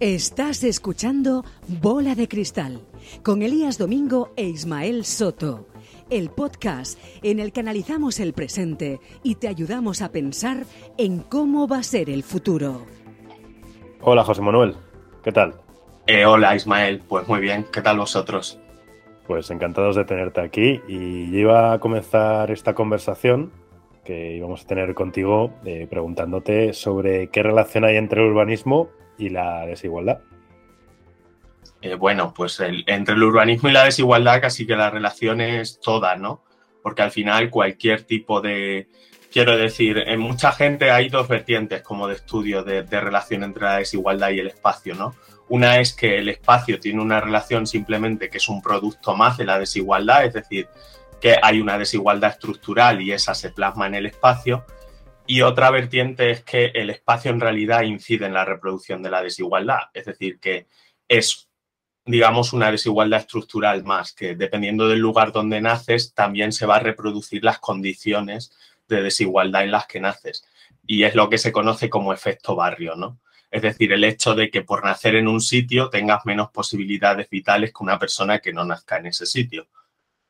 Estás escuchando Bola de Cristal con Elías Domingo e Ismael Soto, el podcast en el que analizamos el presente y te ayudamos a pensar en cómo va a ser el futuro. Hola José Manuel, ¿qué tal? Eh, hola Ismael, pues muy bien, ¿qué tal vosotros? Pues encantados de tenerte aquí y iba a comenzar esta conversación que íbamos a tener contigo eh, preguntándote sobre qué relación hay entre el urbanismo y la desigualdad. Eh, bueno, pues entre el urbanismo y la desigualdad casi que la relación es toda, ¿no? Porque al final cualquier tipo de... Quiero decir, en mucha gente hay dos vertientes como de estudio de, de relación entre la desigualdad y el espacio, ¿no? Una es que el espacio tiene una relación simplemente que es un producto más de la desigualdad, es decir, que hay una desigualdad estructural y esa se plasma en el espacio. Y otra vertiente es que el espacio en realidad incide en la reproducción de la desigualdad, es decir, que es, digamos, una desigualdad estructural más, que dependiendo del lugar donde naces, también se va a reproducir las condiciones de desigualdad en las que naces. Y es lo que se conoce como efecto barrio, ¿no? Es decir, el hecho de que por nacer en un sitio tengas menos posibilidades vitales que una persona que no nazca en ese sitio.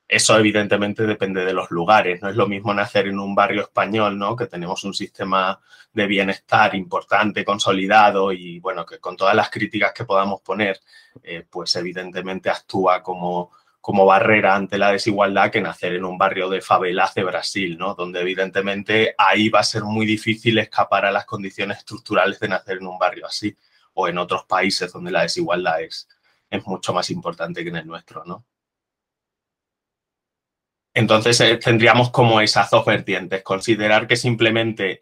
Eso evidentemente depende de los lugares. No es lo mismo nacer en un barrio español, ¿no? Que tenemos un sistema de bienestar importante, consolidado y, bueno, que con todas las críticas que podamos poner, eh, pues evidentemente actúa como, como barrera ante la desigualdad que nacer en un barrio de favelas de Brasil, ¿no? Donde evidentemente ahí va a ser muy difícil escapar a las condiciones estructurales de nacer en un barrio así o en otros países donde la desigualdad es, es mucho más importante que en el nuestro, ¿no? Entonces eh, tendríamos como esas dos vertientes, considerar que simplemente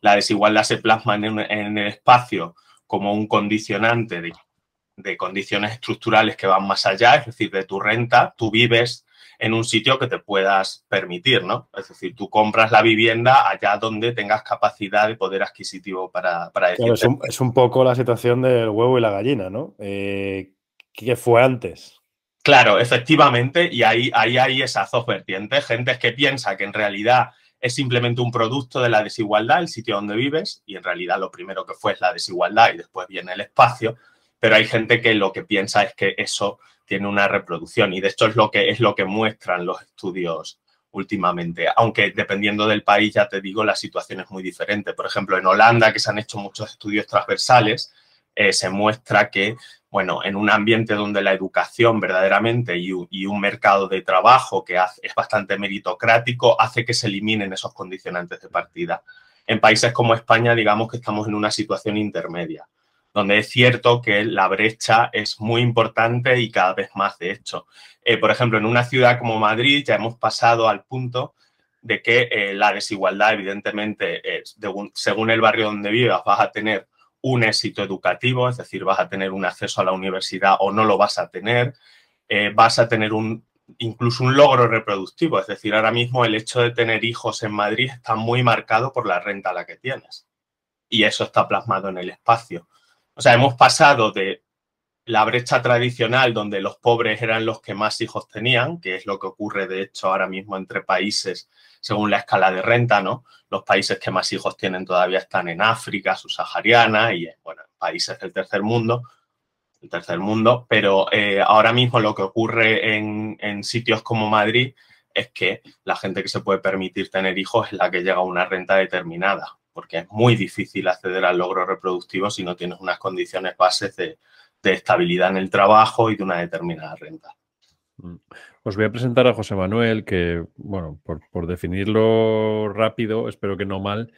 la desigualdad se plasma en, el espacio como un condicionante de, condiciones estructurales que van más allá, es decir, de tu renta, tú vives en un sitio que te puedas permitir, ¿no? Es decir, tú compras la vivienda allá donde tengas capacidad de poder adquisitivo para, para es, un, poco la situación del huevo y la gallina, ¿no? Eh, ¿Qué fue antes? Claro, efectivamente, y ahí, ahí hay esas dos vertientes. Gente que piensa que en realidad es simplemente un producto de la desigualdad, el sitio donde vives, y en realidad lo primero que fue es la desigualdad y después viene el espacio, pero hay gente que lo que piensa es que eso tiene una reproducción y de hecho es lo que, es lo que muestran los estudios últimamente, aunque dependiendo del país, ya te digo, la situación es muy diferente. Por ejemplo, en Holanda, que se han hecho muchos estudios transversales, eh, se muestra que bueno, en un ambiente donde la educación verdaderamente y, un mercado de trabajo que es bastante meritocrático hace que se eliminen esos condicionantes de partida. En países como España, digamos que estamos en una situación intermedia, donde es cierto que la brecha es muy importante y cada vez más, de hecho. Eh, por ejemplo, en una ciudad como Madrid ya hemos pasado al punto de que eh, la desigualdad, evidentemente, según el barrio donde vivas, vas a tener un éxito educativo, es decir, vas a tener un acceso a la universidad o no lo vas a tener, eh, vas a tener un, incluso un logro reproductivo, es decir, ahora mismo el hecho de tener hijos en Madrid está muy marcado por la renta a la que tienes y eso está plasmado en el espacio. O sea, hemos pasado de la brecha tradicional donde los pobres eran los que más hijos tenían, que es lo que ocurre de hecho ahora mismo entre países según la escala de renta, ¿no? Los países que más hijos tienen todavía están en África, subsahariana y, bueno, países del tercer mundo, el tercer mundo, pero eh, ahora mismo lo que ocurre en, en sitios como Madrid es que la gente que se puede permitir tener hijos es la que llega a una renta determinada, porque es muy difícil acceder al logro reproductivo si no tienes unas condiciones bases de, de estabilidad en el trabajo y de una determinada renta. Mm. Os voy a presentar a José Manuel, que, bueno, por, definirlo rápido, espero que no mal,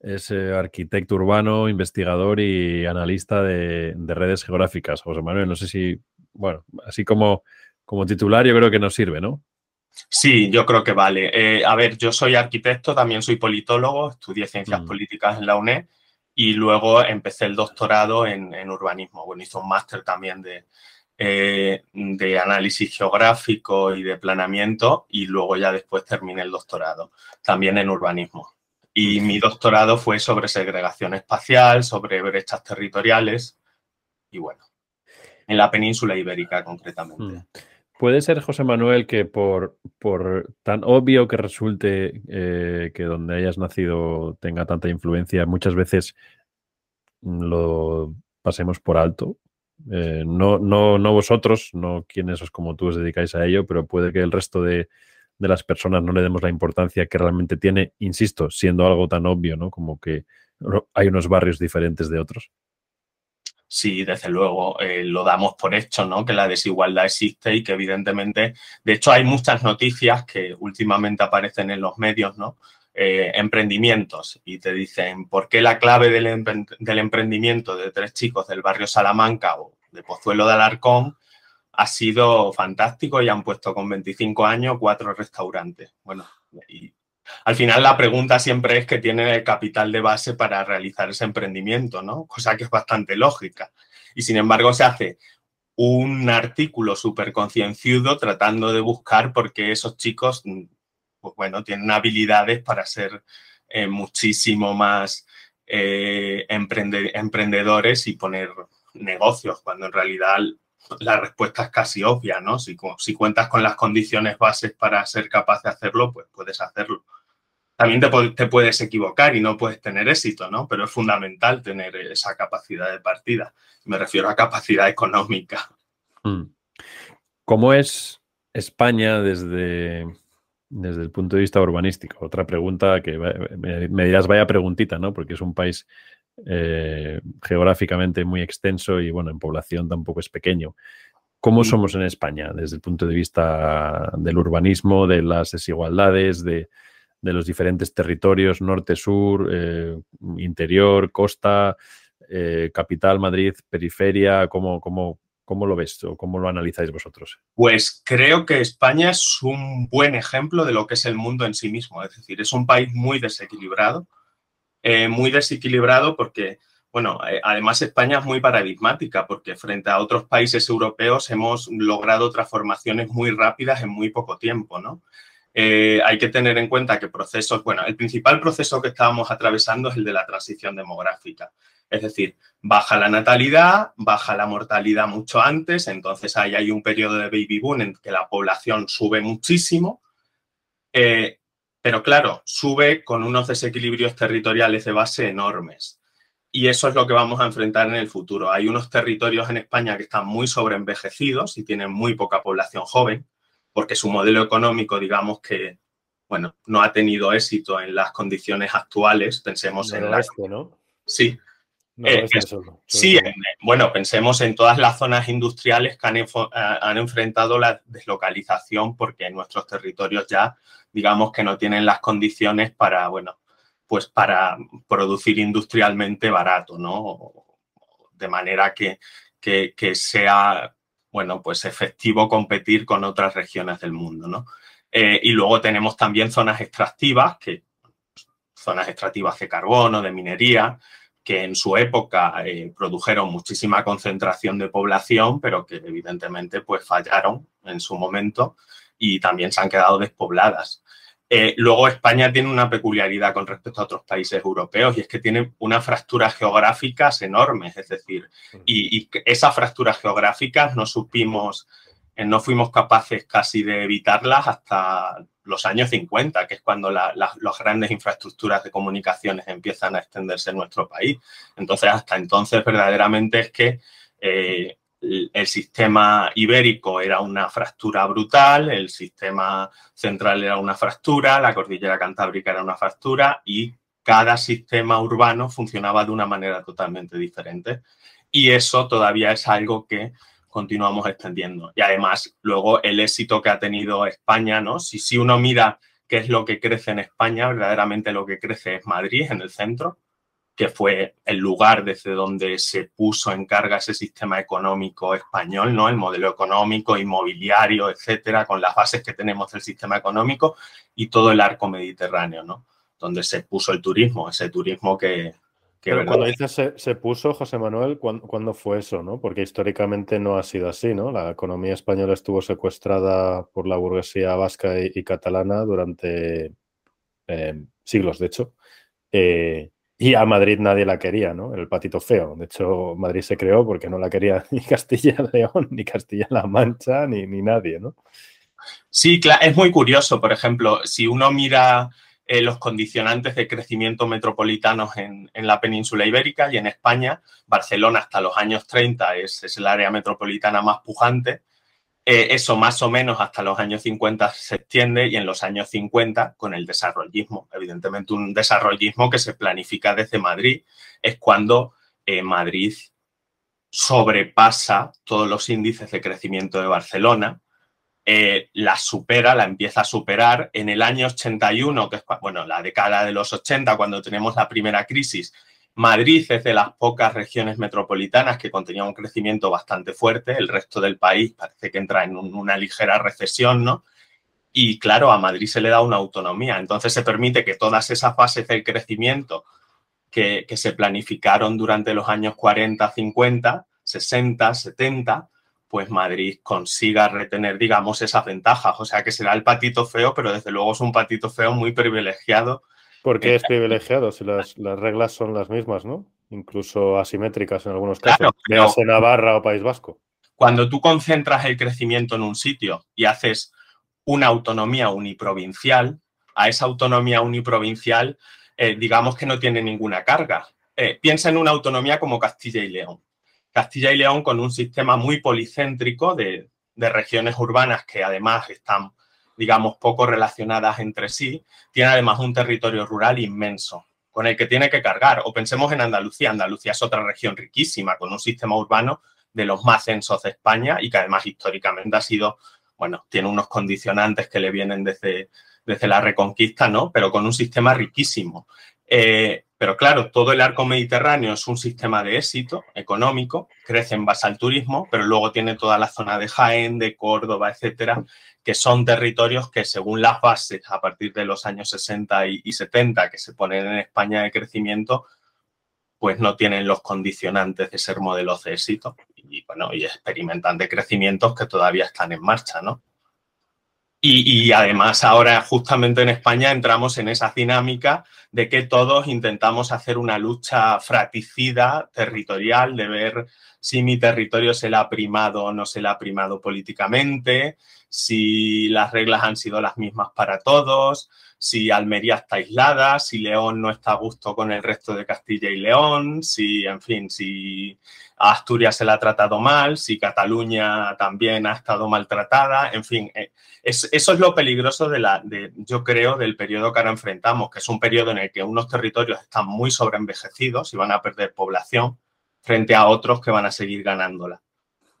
es eh, arquitecto urbano, investigador y analista de, redes geográficas. José Manuel, no sé si, bueno, así como, como titular yo creo que nos sirve, ¿no? Sí, yo creo que vale. Eh, a ver, yo soy arquitecto, también soy politólogo, estudié ciencias mm. políticas en la UNED y luego empecé el doctorado en, en urbanismo. Bueno, hice un máster también de, eh, de análisis geográfico y de planeamiento y luego ya después terminé el doctorado, también en urbanismo. Y mi doctorado fue sobre segregación espacial, sobre brechas territoriales y bueno, en la península ibérica concretamente. Hmm. Puede ser, José Manuel, que por, tan obvio que resulte eh, que donde hayas nacido tenga tanta influencia, muchas veces lo pasemos por alto. Eh, no, no, no vosotros, no quienes os como tú os dedicáis a ello, pero puede que el resto de, de las personas no le demos la importancia que realmente tiene, insisto, siendo algo tan obvio, ¿no? Como que hay unos barrios diferentes de otros. Sí, desde luego, eh, lo damos por hecho, ¿no? Que la desigualdad existe y que evidentemente, de hecho, hay muchas noticias que últimamente aparecen en los medios, ¿no? Eh, emprendimientos y te dicen por qué la clave del, del, emprendimiento de tres chicos del barrio Salamanca o de Pozuelo de Alarcón ha sido fantástico y han puesto con 25 años cuatro restaurantes. Bueno, y al final la pregunta siempre es que tiene el capital de base para realizar ese emprendimiento, ¿no? Cosa que es bastante lógica. Y sin embargo se hace un artículo súper concienzudo tratando de buscar por qué esos chicos, pues bueno, tienen habilidades para ser eh, muchísimo más eh, emprendedores y poner negocios, cuando en realidad la respuesta es casi obvia, ¿no? Si, si, cuentas con las condiciones bases para ser capaz de hacerlo, pues puedes hacerlo. También te, puedes equivocar y no puedes tener éxito, ¿no? Pero es fundamental tener esa capacidad de partida. Me refiero a capacidad económica. Mm. ¿Cómo es España desde, desde el punto de vista urbanístico? Otra pregunta que me, me dirás, vaya preguntita, ¿no? Porque es un país eh, geográficamente muy extenso y bueno, en población tampoco es pequeño. ¿Cómo mm. somos en España desde el punto de vista del urbanismo, de las desigualdades, de, los diferentes territorios, norte, sur, eh, interior, costa, eh, capital, Madrid, periferia? ¿Cómo, cómo, ¿Cómo lo ves o cómo lo analizáis vosotros? Pues creo que España es un buen ejemplo de lo que es el mundo en sí mismo. Es decir, es un país muy desequilibrado eh, muy desequilibrado porque, bueno, además España es muy paradigmática porque frente a otros países europeos hemos logrado transformaciones muy rápidas en muy poco tiempo, ¿no? Eh, hay que tener en cuenta que procesos, bueno, el principal proceso que estábamos atravesando es el de la transición demográfica. Es decir, baja la natalidad, baja la mortalidad mucho antes, entonces ahí hay un periodo de baby boom en que la población sube muchísimo. Pero claro, sube con unos desequilibrios territoriales de base enormes. Y eso es lo que vamos a enfrentar en el futuro. Hay unos territorios en España que están muy sobreenvejecidos y tienen muy poca población joven, porque su modelo económico, digamos que, bueno, no ha tenido éxito en las condiciones actuales. Pensemos en la... ¿no? Sí, eh, sí, bueno, pensemos en todas las zonas industriales que eh, han, enfrentado la deslocalización porque en nuestros territorios ya, digamos que no tienen las condiciones para, bueno, pues para producir industrialmente barato, ¿no? De manera que, que, sea, bueno, pues efectivo competir con otras regiones del mundo, ¿no? Eh, y luego tenemos también zonas extractivas, que zonas extractivas de carbono, de minería, que en su época eh, produjeron muchísima concentración de población, pero que evidentemente pues fallaron en su momento y también se han quedado despobladas. Eh, luego España tiene una peculiaridad con respecto a otros países europeos y es que tiene unas fracturas geográficas enormes, es decir, y, y esas fracturas geográficas no supimos, eh, no fuimos capaces casi de evitarlas hasta los años 50, que es cuando las grandes infraestructuras de comunicaciones empiezan a extenderse en nuestro país. Entonces, hasta entonces, verdaderamente es que eh, el sistema ibérico era una fractura brutal, el sistema central era una fractura, la cordillera cantábrica era una fractura y cada sistema urbano funcionaba de una manera totalmente diferente. Y eso todavía es algo que continuamos extendiendo. Y además, luego el éxito que ha tenido España, ¿no? Si, si uno mira qué es lo que crece en España, verdaderamente lo que crece es Madrid, en el centro, que fue el lugar desde donde se puso en carga ese sistema económico español, ¿no? El modelo económico, inmobiliario, etcétera, con las bases que tenemos del sistema económico y todo el arco mediterráneo, ¿no? Donde se puso el turismo, ese turismo que, cuando dices se, puso, José Manuel, ¿cuándo, fue eso? ¿no? Porque históricamente no ha sido así, ¿no? La economía española estuvo secuestrada por la burguesía vasca y, catalana durante eh, siglos, de hecho. Eh, y a Madrid nadie la quería, ¿no? El patito feo. De hecho, Madrid se creó porque no la quería ni Castilla-León, ni Castilla-La Mancha, ni, ni nadie, ¿no? Sí, es muy curioso. Por ejemplo, si uno mira eh, los condicionantes de crecimiento metropolitanos en, la península ibérica y en España. Barcelona hasta los años 30 es, es el área metropolitana más pujante. Eh, eso más o menos hasta los años 50 se extiende y en los años 50 con el desarrollismo. Evidentemente un desarrollismo que se planifica desde Madrid es cuando eh, Madrid sobrepasa todos los índices de crecimiento de Barcelona, eh, la supera, la empieza a superar. En el año 81, que es bueno, la década de los 80, cuando tenemos la primera crisis, Madrid es de las pocas regiones metropolitanas que contenía un crecimiento bastante fuerte. El resto del país parece que entra en una ligera recesión, ¿no? Y claro, a Madrid se le da una autonomía. Entonces se permite que todas esas fases del crecimiento que, se planificaron durante los años 40, 50, 60, 70, pues Madrid consiga retener, digamos, esas ventajas. O sea, que será el patito feo, pero desde luego es un patito feo muy privilegiado. ¿Por qué es privilegiado? Si las, reglas son las mismas, ¿no? Incluso asimétricas en algunos casos, claro, en Navarra o País Vasco. Cuando tú concentras el crecimiento en un sitio y haces una autonomía uniprovincial, a esa autonomía uniprovincial eh, digamos que no tiene ninguna carga. Eh, piensa en una autonomía como Castilla y León. Castilla y León con un sistema muy policéntrico de, regiones urbanas que además están, digamos, poco relacionadas entre sí, tiene además un territorio rural inmenso con el que tiene que cargar. O pensemos en Andalucía. Andalucía es otra región riquísima, con un sistema urbano de los más densos de España y que además históricamente ha sido, bueno, tiene unos condicionantes que le vienen desde, desde la Reconquista, ¿no? Pero con un sistema riquísimo. Eh, pero claro, todo el arco mediterráneo es un sistema de éxito económico, crece en base al turismo, pero luego tiene toda la zona de Jaén, de Córdoba, etcétera, que son territorios que según las bases a partir de los años 60 y, 70 que se ponen en España de crecimiento, pues no tienen los condicionantes de ser modelos de éxito y bueno, y experimentan de crecimientos que todavía están en marcha, ¿no? Y, además ahora justamente en España entramos en esa dinámica de que todos intentamos hacer una lucha fraticida, territorial, de ver si mi territorio se le ha primado o no se le ha primado políticamente, si las reglas han sido las mismas para todos, si Almería está aislada, si León no está a gusto con el resto de Castilla y León, si, en fin, si Asturias se la ha tratado mal, si Cataluña también ha estado maltratada, en fin, eh, eso es lo peligroso de la, de, yo creo, del periodo que ahora enfrentamos, que es un periodo en el que unos territorios están muy sobreenvejecidos y van a perder población frente a otros que van a seguir ganándola,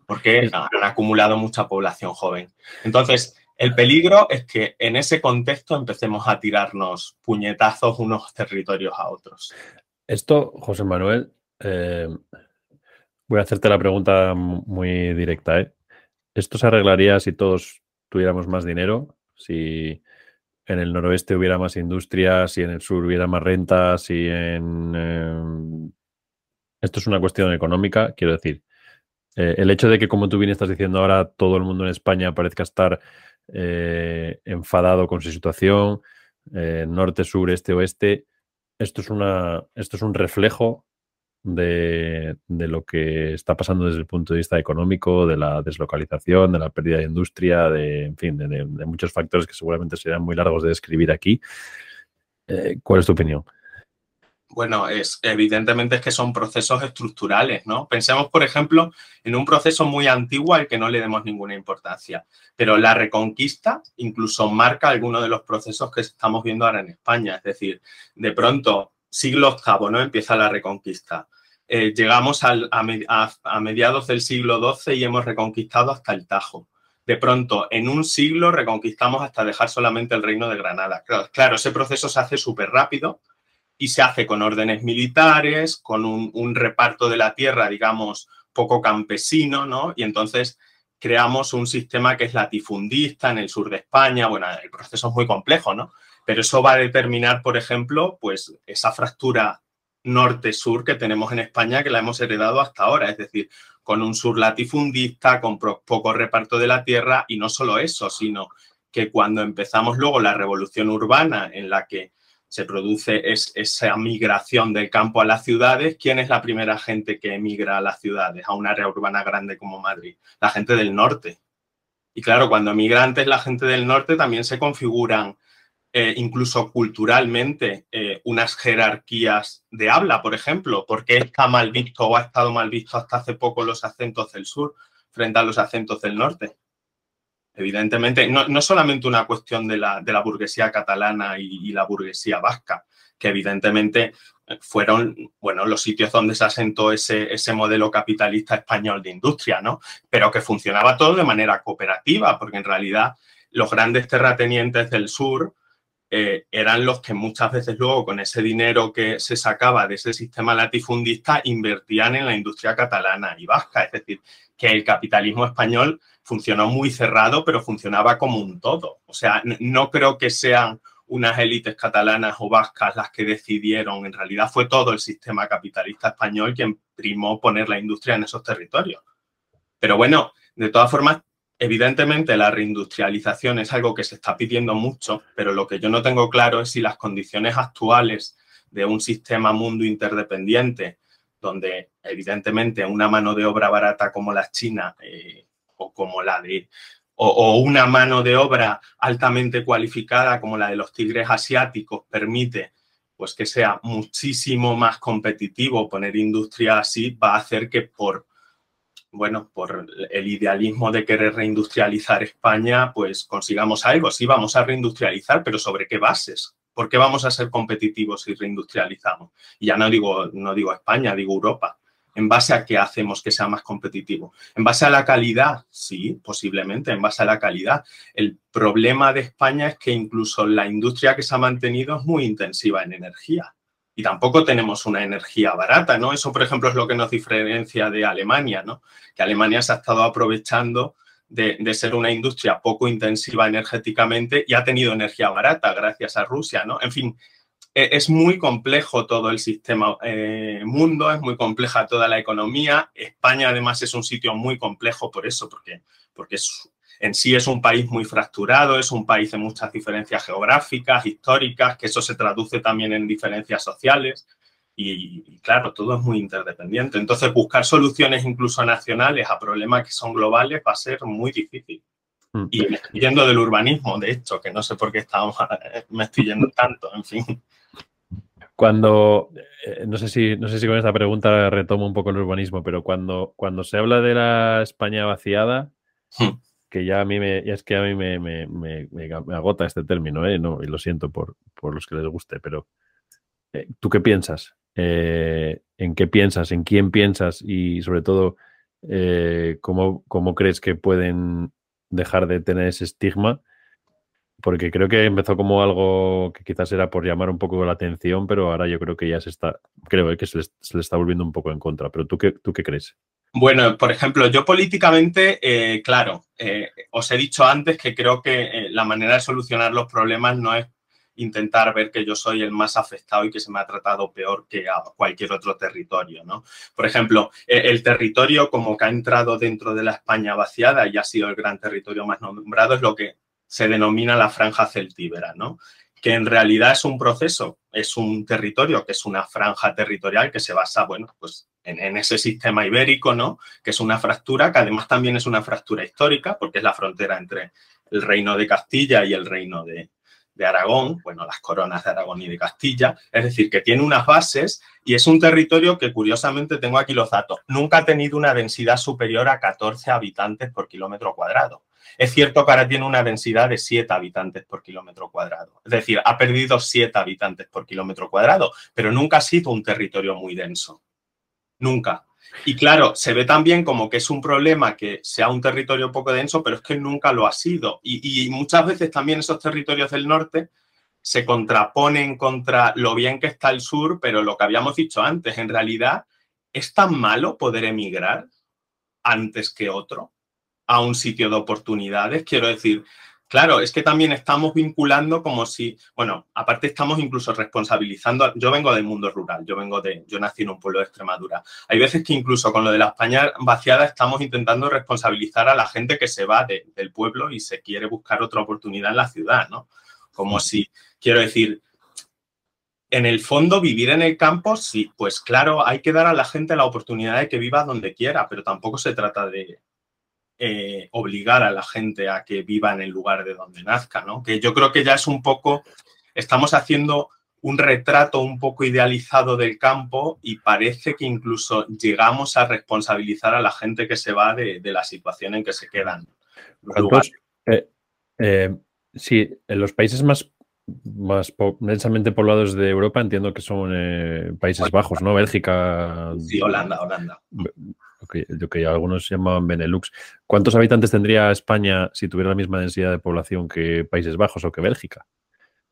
porque han acumulado mucha población joven. Entonces, el peligro es que en ese contexto empecemos a tirarnos puñetazos unos territorios a otros. Esto, José Manuel, eh, voy a hacerte la pregunta muy directa. ¿eh? ¿Esto se arreglaría si todos tuviéramos más dinero, si en el noroeste hubiera más industria, si en el sur hubiera más rentas, si en... Em, esto es una cuestión económica, quiero decir. Eh, el hecho de que, como tú bien estás diciendo ahora, todo el mundo en España parezca estar eh, enfadado con su situación, eh, norte, sur, este, oeste, esto es, una, esto es un reflejo de, lo que está pasando desde el punto de vista económico, de la deslocalización, de la pérdida de industria, de, en fin, de, muchos factores que seguramente serían muy largos de describir aquí. Eh, ¿Cuál es tu opinión? Bueno, es, evidentemente es que son procesos estructurales, ¿no? Pensemos, por ejemplo, en un proceso muy antiguo al que no le demos ninguna importancia, pero la reconquista incluso marca algunos de los procesos que estamos viendo ahora en España. Es decir, de pronto siglo VIII, ¿no? Empieza la reconquista. Eh, llegamos a, mediados del siglo XII y hemos reconquistado hasta el Tajo. De pronto, en un siglo reconquistamos hasta dejar solamente el reino de Granada. Claro, ese proceso se hace súper rápido y se hace con órdenes militares, con un, un, reparto de la tierra, digamos, poco campesino, ¿no? Y entonces creamos un sistema que es latifundista en el sur de España. Bueno, el proceso es muy complejo, ¿no? Pero eso va a determinar, por ejemplo, pues esa fractura norte-sur que tenemos en España que la hemos heredado hasta ahora, es decir, con un sur latifundista, con poco reparto de la tierra y no solo eso, sino que cuando empezamos luego la revolución urbana en la que se produce esa migración del campo a las ciudades, ¿quién es la primera gente que emigra a las ciudades, a un área urbana grande como Madrid? La gente del norte. Y claro, cuando emigrantes, la gente del norte también se configuran eh, incluso culturalmente, eh, unas jerarquías de habla, por ejemplo. ¿Por qué está mal visto o ha estado mal visto hasta hace poco los acentos del sur frente a los acentos del norte? Evidentemente, no, no solamente una cuestión de la, de la burguesía catalana y, la burguesía vasca, que evidentemente fueron, bueno, los sitios donde se asentó ese, ese modelo capitalista español de industria, ¿no? Pero que funcionaba todo de manera cooperativa, porque en realidad los grandes terratenientes del sur eh, eran los que muchas veces luego con ese dinero que se sacaba de ese sistema latifundista invertían en la industria catalana y vasca. Es decir, que el capitalismo español funcionó muy cerrado, pero funcionaba como un todo. O sea, no creo que sean unas élites catalanas o vascas las que decidieron, en realidad fue todo el sistema capitalista español quien primó poner la industria en esos territorios. Pero bueno, de todas formas, Evidentemente, la reindustrialización es algo que se está pidiendo mucho, pero lo que yo no tengo claro es si las condiciones actuales de un sistema mundo interdependiente, donde evidentemente una mano de obra barata como la china eh, o como la de o, una mano de obra altamente cualificada como la de los tigres asiáticos permite pues que sea muchísimo más competitivo poner industria así, va a hacer que por bueno, por el idealismo de querer reindustrializar España, pues consigamos algo. Sí, vamos a reindustrializar, pero ¿sobre qué bases? ¿Por qué vamos a ser competitivos si reindustrializamos? Y ya no digo, no digo España, digo Europa. ¿En base a qué hacemos que sea más competitivo? ¿En base a la calidad? Sí, posiblemente, en base a la calidad. El problema de España es que incluso la industria que se ha mantenido es muy intensiva en energía y tampoco tenemos una energía barata, ¿no? Eso, por ejemplo, es lo que nos diferencia de Alemania, ¿no? Que Alemania se ha estado aprovechando de, ser una industria poco intensiva energéticamente y ha tenido energía barata gracias a Rusia, ¿no? En fin, e, es muy complejo todo el sistema eh, mundo, es muy compleja toda la economía. España, además, es un sitio muy complejo por eso, porque, porque es en sí es un país muy fracturado, es un país de muchas diferencias geográficas, históricas, que eso se traduce también en diferencias sociales. Y, claro, todo es muy interdependiente. Entonces, buscar soluciones incluso nacionales a problemas que son globales va a ser muy difícil. Mm. Y me estoy yendo del urbanismo, de hecho, que no sé por qué estamos, me estoy yendo tanto, en fin. Cuando, eh, no sé si, no sé si con esta pregunta retomo un poco el urbanismo, pero cuando, cuando se habla de la España vaciada, hmm que ya a mí me, es que a mí me, me, me, agota este término, ¿eh? no, y lo siento por, por los que les guste, pero eh, ¿tú qué piensas? Eh, ¿En qué piensas? ¿En quién piensas? Y sobre todo, eh, ¿cómo, ¿cómo, crees que pueden dejar de tener ese estigma? Porque creo que empezó como algo que quizás era por llamar un poco la atención, pero ahora yo creo que ya se está, creo que se le, se le está volviendo un poco en contra. Pero ¿tú qué, tú qué crees? Bueno, por ejemplo, yo políticamente, eh, claro, eh, os he dicho antes que creo que eh, la manera de solucionar los problemas no es intentar ver que yo soy el más afectado y que se me ha tratado peor que a cualquier otro territorio, ¿no? Por ejemplo, el territorio como que ha entrado dentro de la España vaciada y ha sido el gran territorio más nombrado es lo que se denomina la franja celtíbera, ¿no? que en realidad es un proceso, es un territorio, que es una franja territorial que se basa, bueno, pues en, ese sistema ibérico, ¿no? Que es una fractura, que además también es una fractura histórica, porque es la frontera entre el reino de Castilla y el reino de, de Aragón, bueno, las coronas de Aragón y de Castilla, es decir, que tiene unas bases y es un territorio que curiosamente tengo aquí los datos, nunca ha tenido una densidad superior a 14 habitantes por kilómetro cuadrado. Es cierto que ahora tiene una densidad de 7 habitantes por kilómetro cuadrado. Es decir, ha perdido 7 habitantes por kilómetro cuadrado, pero nunca ha sido un territorio muy denso. Nunca. Y claro, se ve también como que es un problema que sea un territorio poco denso, pero es que nunca lo ha sido. Y, y muchas veces también esos territorios del norte se contraponen contra lo bien que está el sur, pero lo que habíamos dicho antes, en realidad, ¿es tan malo poder emigrar antes que otro? a un sitio de oportunidades. Quiero decir, claro, es que también estamos vinculando como si, bueno, aparte estamos incluso responsabilizando. Yo vengo del mundo rural, yo vengo de, yo nací en un pueblo de Extremadura. Hay veces que incluso con lo de la España vaciada estamos intentando responsabilizar a la gente que se va del pueblo y se quiere buscar otra oportunidad en la ciudad, ¿no? Como si, quiero decir, en el fondo, vivir en el campo, sí, pues claro, hay que dar a la gente la oportunidad de que viva donde quiera, pero tampoco se trata de, eh, obligar a la gente a que viva en el lugar de donde nazca, ¿no? Que yo creo que ya es un poco, estamos haciendo un retrato un poco idealizado del campo y parece que incluso llegamos a responsabilizar a la gente que se va de, la situación en que se quedan. Eh, eh, sí, en los países más, más densamente poblados de Europa entiendo que son Países Bajos, ¿no? Bélgica. Sí, Holanda, Holanda. Lo que, algunos llamaban Benelux. ¿Cuántos habitantes tendría España si tuviera la misma densidad de población que Países Bajos o que Bélgica?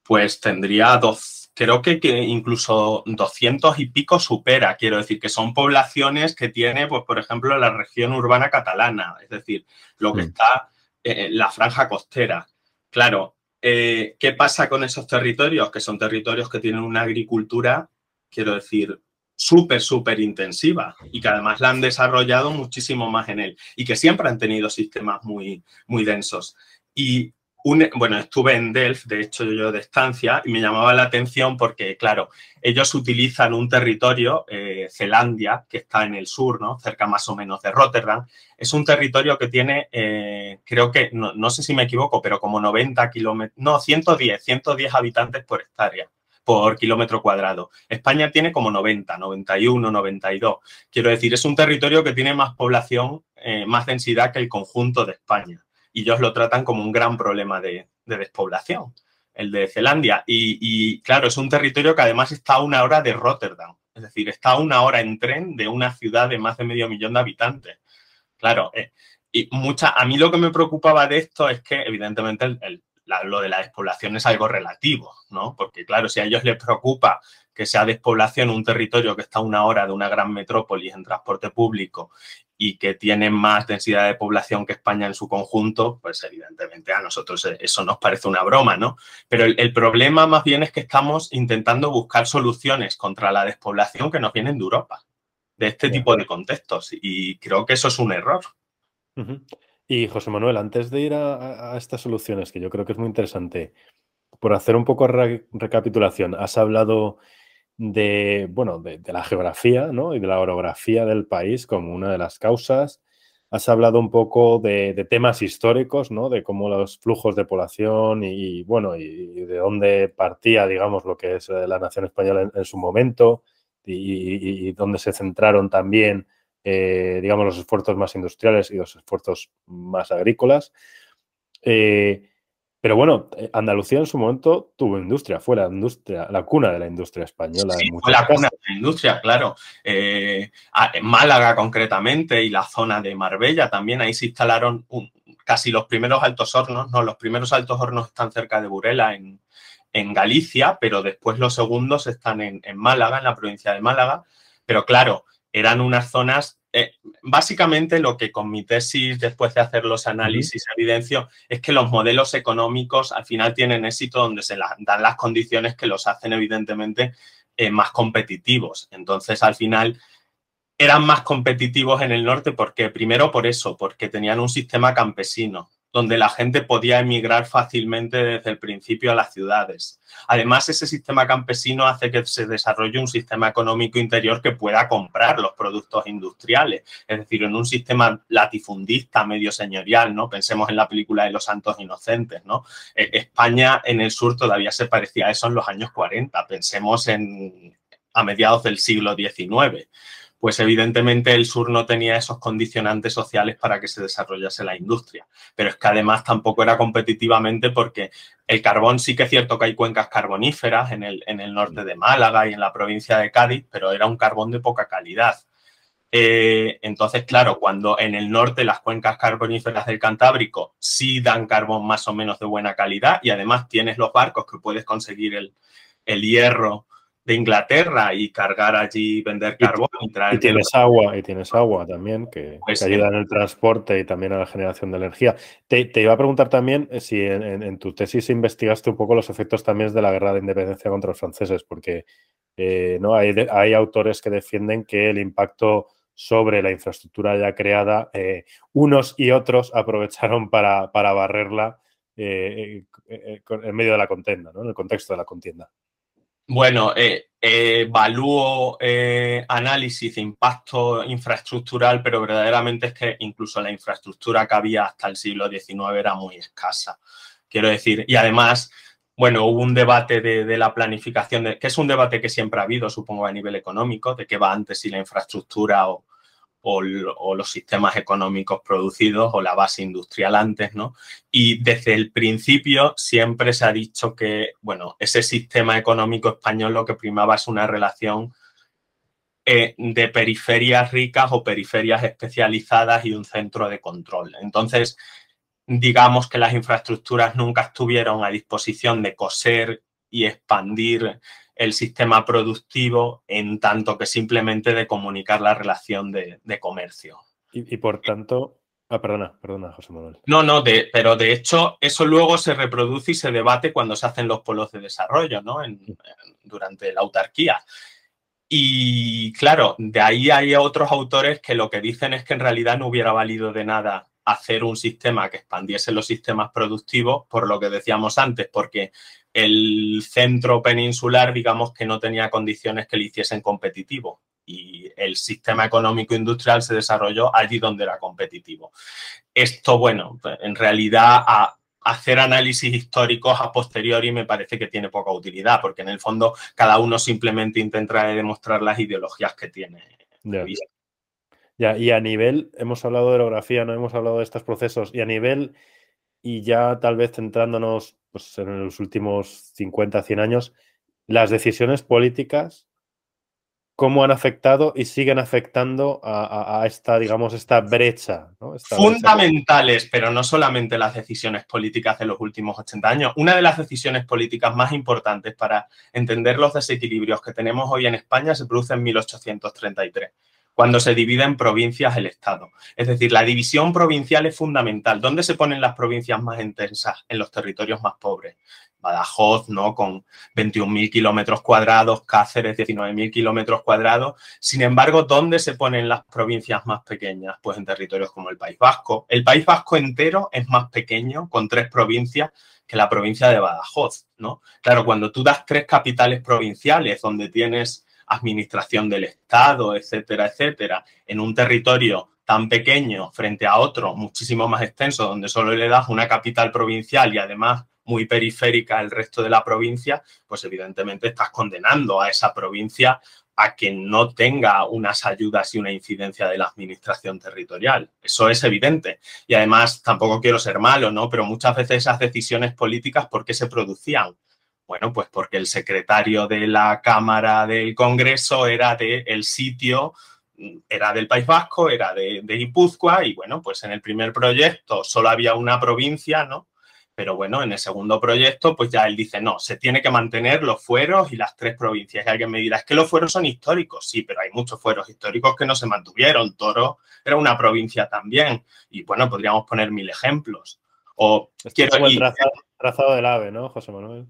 Pues tendría dos creo que, incluso 200 y pico supera, quiero decir, que son poblaciones que tiene, pues, por ejemplo, la región urbana catalana, es decir, lo que mm. está en la franja costera. Claro, eh, ¿qué pasa con esos territorios? Que son territorios que tienen una agricultura, quiero decir, súper, súper intensiva y que además la han desarrollado muchísimo más en él y que siempre han tenido sistemas muy, muy densos. Y bueno, estuve en Delft, de hecho yo de estancia, y me llamaba la atención porque, claro, ellos utilizan un territorio, eh, Zelandia, que está en el sur, ¿no? Cerca más o menos de Rotterdam. Es un territorio que tiene, eh, creo que, no, sé si me equivoco, pero como 90 kilómetros, no, 110, 110 habitantes por hectárea por kilómetro cuadrado. España tiene como 90, 91, 92. Quiero decir, es un territorio que tiene más población, eh, más densidad que el conjunto de España y ellos lo tratan como un gran problema de, despoblación, el de Zelandia. Y, claro, es un territorio que además está a una hora de Rotterdam, es decir, está a una hora en tren de una ciudad de más de medio millón de habitantes. Claro, eh, y mucha, a mí lo que me preocupaba de esto es que evidentemente lo de la despoblación es algo relativo, ¿no? Porque claro, si a ellos les preocupa que sea despoblación un territorio que está a una hora de una gran metrópolis en transporte público y que tiene más densidad de población que España en su conjunto, pues evidentemente a nosotros e-, eso nos parece una broma, ¿no? Pero el, problema más bien es que estamos intentando buscar soluciones contra la despoblación que nos vienen de Europa, de este tipo de contextos, y creo que eso es un error. Y José Manuel, antes de ir a, estas soluciones, que yo creo que es muy interesante, por hacer un poco recapitulación, has hablado de, bueno, de, la geografía ¿no? y de la orografía del país como una de las causas. Has hablado un poco de, temas históricos, ¿no? De cómo los flujos de población y, bueno, y, de dónde partía, digamos, lo que es eh, la nación española en, su momento y, dónde se centraron también, eh, digamos, los esfuerzos más industriales y los esfuerzos más agrícolas. Eh, pero bueno, eh, Andalucía en su momento tuvo industria, fue la industria, la cuna de la industria española. Sí, fue la cuna de la industria, claro. Eh, en Málaga concretamente y la zona de Marbella también, ahí se instalaron casi los primeros altos hornos, no, los primeros altos hornos están cerca de Burela en, Galicia, pero después los segundos están en, en Málaga, en la provincia de Málaga. Pero claro, eran unas zonas eh, básicamente lo que con mi tesis, después de hacer los análisis, evidencio es que los modelos económicos al final tienen éxito donde se dan las condiciones que los hacen evidentemente eh, más competitivos. Entonces, al final, eran más competitivos en el norte. Porque, primero por eso, porque tenían un sistema campesino donde la gente podía emigrar fácilmente desde el principio a las ciudades. Además, ese sistema campesino hace que se desarrolle un sistema económico interior que pueda comprar los productos industriales, es decir, en un sistema latifundista, medio señorial, ¿no? Pensemos en la película de Los Santos Inocentes, ¿no? E, España en el sur todavía se parecía a eso en los años 40, pensemos en a mediados del siglo XIX pues evidentemente el sur no tenía esos condicionantes sociales para que se desarrollase la industria. Pero es que además tampoco era competitivamente porque el carbón sí que es cierto que hay cuencas carboníferas en el, en el norte de Málaga y en la provincia de Cádiz, pero era un carbón de poca calidad. Eh, entonces, claro, cuando en el norte las cuencas carboníferas del Cantábrico sí dan carbón más o menos de buena calidad y además tienes los barcos que puedes conseguir el, el hierro de Inglaterra y cargar allí, vender carbón. Y, tienes agua, y tienes agua también, que, pues ayuda en el transporte y también a la generación de energía. Te, iba a preguntar también eh, si en, tu tesis investigaste un poco los efectos también de la guerra de independencia contra los franceses, porque eh, ¿no? hay, hay autores que defienden que el impacto sobre la infraestructura ya creada, eh, unos y otros aprovecharon para, para barrerla en medio de la contienda, ¿no? en el contexto de la contienda. Bueno, eh, evalúo eh, análisis de impacto infraestructural, pero verdaderamente es que incluso la infraestructura que había hasta el siglo XIX era muy escasa. Quiero decir, y además, bueno, hubo un debate de, la planificación, que es un debate que siempre ha habido, supongo, a nivel económico, de qué va antes si la infraestructura o, o, los sistemas económicos producidos o la base industrial antes, ¿no? Y desde el principio siempre se ha dicho que, bueno, ese sistema económico español lo que primaba es una relación eh, de periferias ricas o periferias especializadas y un centro de control. Entonces, digamos que las infraestructuras nunca estuvieron a disposición de coser y expandir el sistema productivo en tanto que simplemente de comunicar la relación de, comercio. Y, por tanto, ah, perdona, perdona, José Manuel. No, no, de, pero de hecho eso luego se reproduce y se debate cuando se hacen los polos de desarrollo, ¿no? durante la autarquía. Y claro, de ahí hay otros autores que lo que dicen es que en realidad no hubiera valido de nada hacer un sistema que expandiese los sistemas productivos, por lo que decíamos antes, porque el centro peninsular, digamos que no tenía condiciones que le hiciesen competitivo y el sistema económico industrial se desarrolló allí donde era competitivo. Esto, bueno, en realidad a hacer análisis históricos a posteriori me parece que tiene poca utilidad, porque en el fondo cada uno simplemente intenta demostrar las ideologías que tiene. Ya, y a nivel, hemos hablado de orografía, no hemos hablado de estos procesos, y a nivel, y ya tal vez centrándonos pues, en los últimos 50, 100 años, las decisiones políticas, cómo han afectado y siguen afectando a, esta, digamos, esta brecha. Fundamentales, pero no solamente las decisiones políticas de los últimos 80 años. Una de las decisiones políticas más importantes para entender los desequilibrios que tenemos hoy en España se produce en 1833 cuando se divide en provincias el Estado. Es decir, la división provincial es fundamental. ¿Dónde se ponen las provincias más intensas? En los territorios más pobres. Badajoz, ¿no? Con 21.000 kilómetros cuadrados, Cáceres, 19.000 kilómetros cuadrados. Sin embargo, ¿dónde se ponen las provincias más pequeñas? Pues en territorios como el País Vasco. El País Vasco entero es más pequeño, con tres provincias, que la provincia de Badajoz, ¿no? Claro, cuando tú das tres capitales provinciales donde tienes administración del Estado, etcétera, etcétera, en un territorio tan pequeño frente a otro muchísimo más extenso, donde solo le das una capital provincial y además muy periférica al resto de la provincia, pues evidentemente estás condenando a esa provincia a que no tenga unas ayudas y una incidencia de la administración territorial. Eso es evidente. Y además, tampoco quiero ser malo, ¿no? Pero muchas veces esas decisiones políticas, ¿por qué se producían? Bueno, pues porque el secretario de la Cámara del Congreso era del sitio, era del País Vasco, era de, de Guipúzcoa y bueno, pues en el primer proyecto solo había una provincia, ¿no? Pero bueno, en el segundo proyecto, pues ya él dice, no, se tiene que mantener los fueros y las tres provincias. Y alguien me dirá, es que los fueros son históricos. Sí, pero hay muchos fueros históricos que no se mantuvieron. Toro era una provincia también. Y bueno, podríamos poner mil ejemplos. O quiero... El trazado, trazado del AVE, ¿no, José Manuel?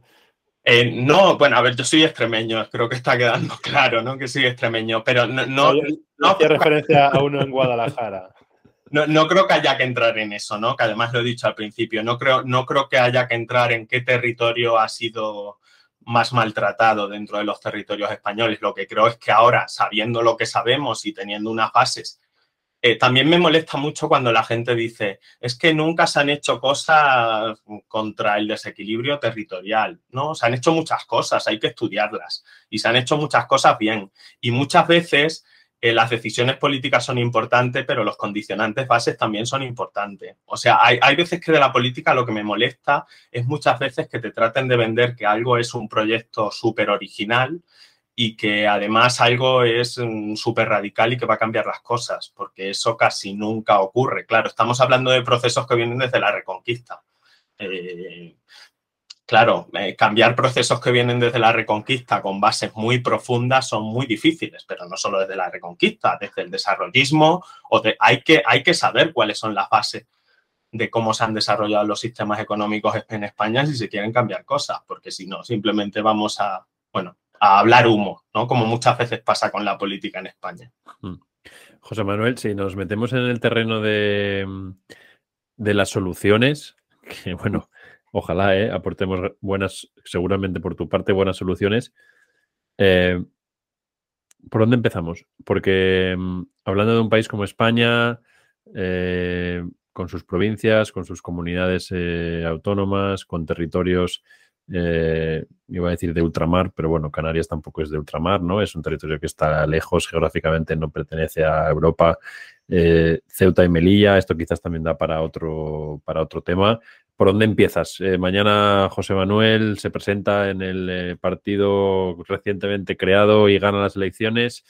Eh, no, bueno, a ver, yo soy extremeño, creo que está quedando claro, ¿no? Que soy extremeño, pero no... No, no, referencia a uno en Guadalajara. No, no, creo que haya que entrar en eso, ¿no? Que además lo he dicho al principio, no creo, no creo que haya que entrar en qué territorio ha sido más maltratado dentro de los territorios españoles. Lo que creo es que ahora, sabiendo lo que sabemos y teniendo unas bases eh, también me molesta mucho cuando la gente dice, es que nunca se han hecho cosas contra el desequilibrio territorial, ¿no? Se han hecho muchas cosas, hay que estudiarlas y se han hecho muchas cosas bien. Y muchas veces eh, las decisiones políticas son importantes, pero los condicionantes bases también son importantes. O sea, hay, hay veces que de la política lo que me molesta es muchas veces que te traten de vender que algo es un proyecto súper original y que además algo es mm, súper radical y que va a cambiar las cosas, porque eso casi nunca ocurre. Claro, estamos hablando de procesos que vienen desde la reconquista. Eh, claro, eh, cambiar procesos que vienen desde la reconquista con bases muy profundas son muy difíciles, pero no solo desde la reconquista, desde el desarrollismo, o hay, que, hay que saber cuáles son las bases de cómo se han desarrollado los sistemas económicos en España si se quieren cambiar cosas, porque si no, simplemente vamos a, bueno, a hablar humo, ¿no? Como muchas veces pasa con la política en España. Mm. José Manuel, si nos metemos en el terreno de, de las soluciones, que bueno, ojalá ¿eh? aportemos buenas, seguramente por tu parte, buenas soluciones. Eh, ¿Por dónde empezamos? Porque mm, hablando de un país como España, eh, con sus provincias, con sus comunidades eh, autónomas, con territorios, iba a decir de ultramar, pero bueno, Canarias tampoco es de ultramar, ¿no? Es un territorio que está lejos geográficamente, no pertenece a Europa. Ceuta y Melilla, esto quizás también da para otro, para otro tema. ¿Por dónde empiezas? Eh, mañana José Manuel se presenta en el eh, partido recientemente creado y gana las elecciones.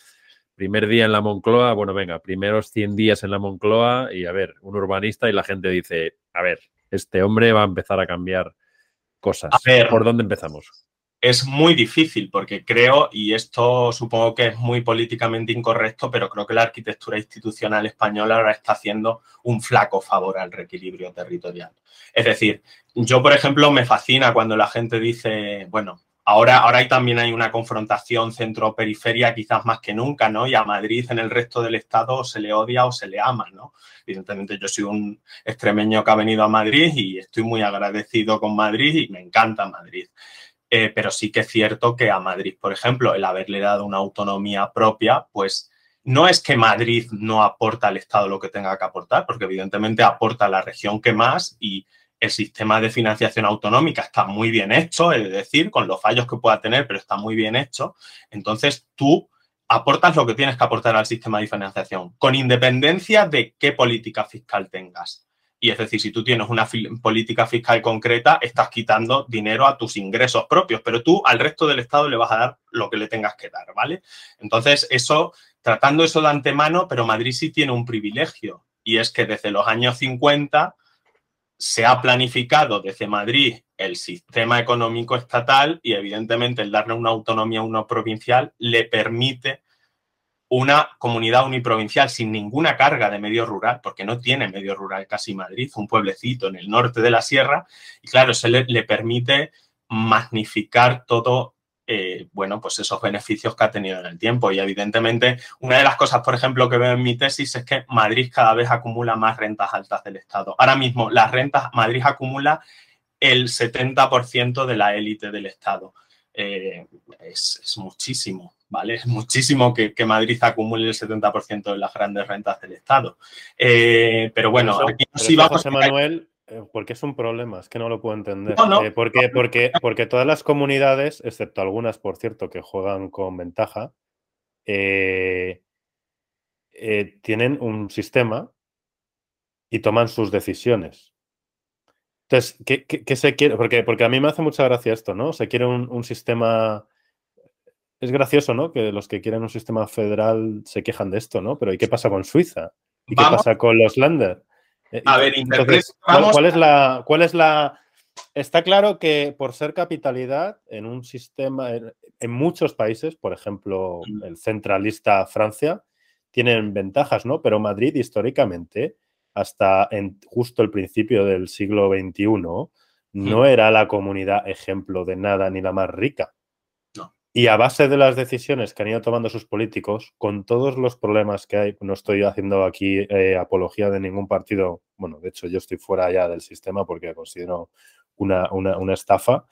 Primer día en la Moncloa, bueno, venga, primeros 100 días en la Moncloa y a ver, un urbanista y la gente dice, a ver, este hombre va a empezar a cambiar cosas. A ver, ¿Por dónde empezamos? es muy difícil porque creo, y esto supongo que es muy políticamente incorrecto, pero creo que la arquitectura institucional española ahora está haciendo un flaco favor al reequilibrio territorial. Es decir, yo, por ejemplo, me fascina cuando la gente dice, bueno, ahora, ahora también hay una confrontación centro-periferia quizás más que nunca, ¿no? Y a Madrid en el resto del Estado se le odia o se le ama, ¿no? Evidentemente yo soy un extremeño que ha venido a Madrid y estoy muy agradecido con Madrid y me encanta Madrid. Eh, pero sí que es cierto que a Madrid, por ejemplo, el haberle dado una autonomía propia, pues no es que Madrid no aporta al Estado lo que tenga que aportar, porque evidentemente aporta a la región que más y el sistema de financiación autonómica está muy bien hecho, es decir, con los fallos que pueda tener, pero está muy bien hecho. Entonces tú aportas lo que tienes que aportar al sistema de financiación, con independencia de qué política fiscal tengas. Y es decir, si tú tienes una política fiscal concreta, estás quitando dinero a tus ingresos propios, pero tú al resto del Estado le vas a dar lo que le tengas que dar, ¿vale? Entonces, eso, tratando eso de antemano, pero Madrid sí tiene un privilegio, y es que desde los años 50 se ha planificado desde Madrid el sistema económico estatal y evidentemente el darle una autonomía a uno provincial le permite una comunidad uniprovincial sin ninguna carga de medio rural, porque no tiene medio rural casi Madrid, un pueblecito en el norte de la sierra, y claro, se le, permite magnificar todo, eh, bueno, pues esos beneficios que ha tenido en el tiempo. Y evidentemente, una de las cosas, por ejemplo, que veo en mi tesis es que Madrid cada vez acumula más rentas altas del Estado. Ahora mismo, las rentas, Madrid acumula el 70% de la élite del Estado. Eh, es muchísimo. ¿vale? Es muchísimo que, Madrid acumule el 70% de las grandes rentas del Estado. Eh, pero bueno, aquí sí vamos José Manuel, eh, porque es un problema, es que no lo puedo entender. Eh, porque, porque, porque todas las comunidades, excepto algunas, por cierto, que juegan con ventaja, tienen un sistema y toman sus decisiones. Entonces, ¿qué, se quiere? Porque, porque a mí me hace mucha gracia esto, ¿no? Se quiere un sistema es gracioso, ¿no? Que los que quieren un sistema federal se quejan de esto, ¿no? Pero ¿y qué pasa con Suiza? ¿Y qué pasa con los Länder? Eh, A ver, entonces, ¿cuál, es la, ¿cuál es la... Está claro que por ser capitalidad en un sistema, en, muchos países, por ejemplo, el centralista Francia, tienen ventajas, ¿no? Pero Madrid históricamente, hasta en justo el principio del siglo XXI, no era la comunidad ejemplo de nada ni la más rica. Y a base de las decisiones que han ido tomando sus políticos, con todos los problemas que hay, no estoy haciendo aquí eh, apología de ningún partido, bueno, de hecho yo estoy fuera ya del sistema porque considero una, estafa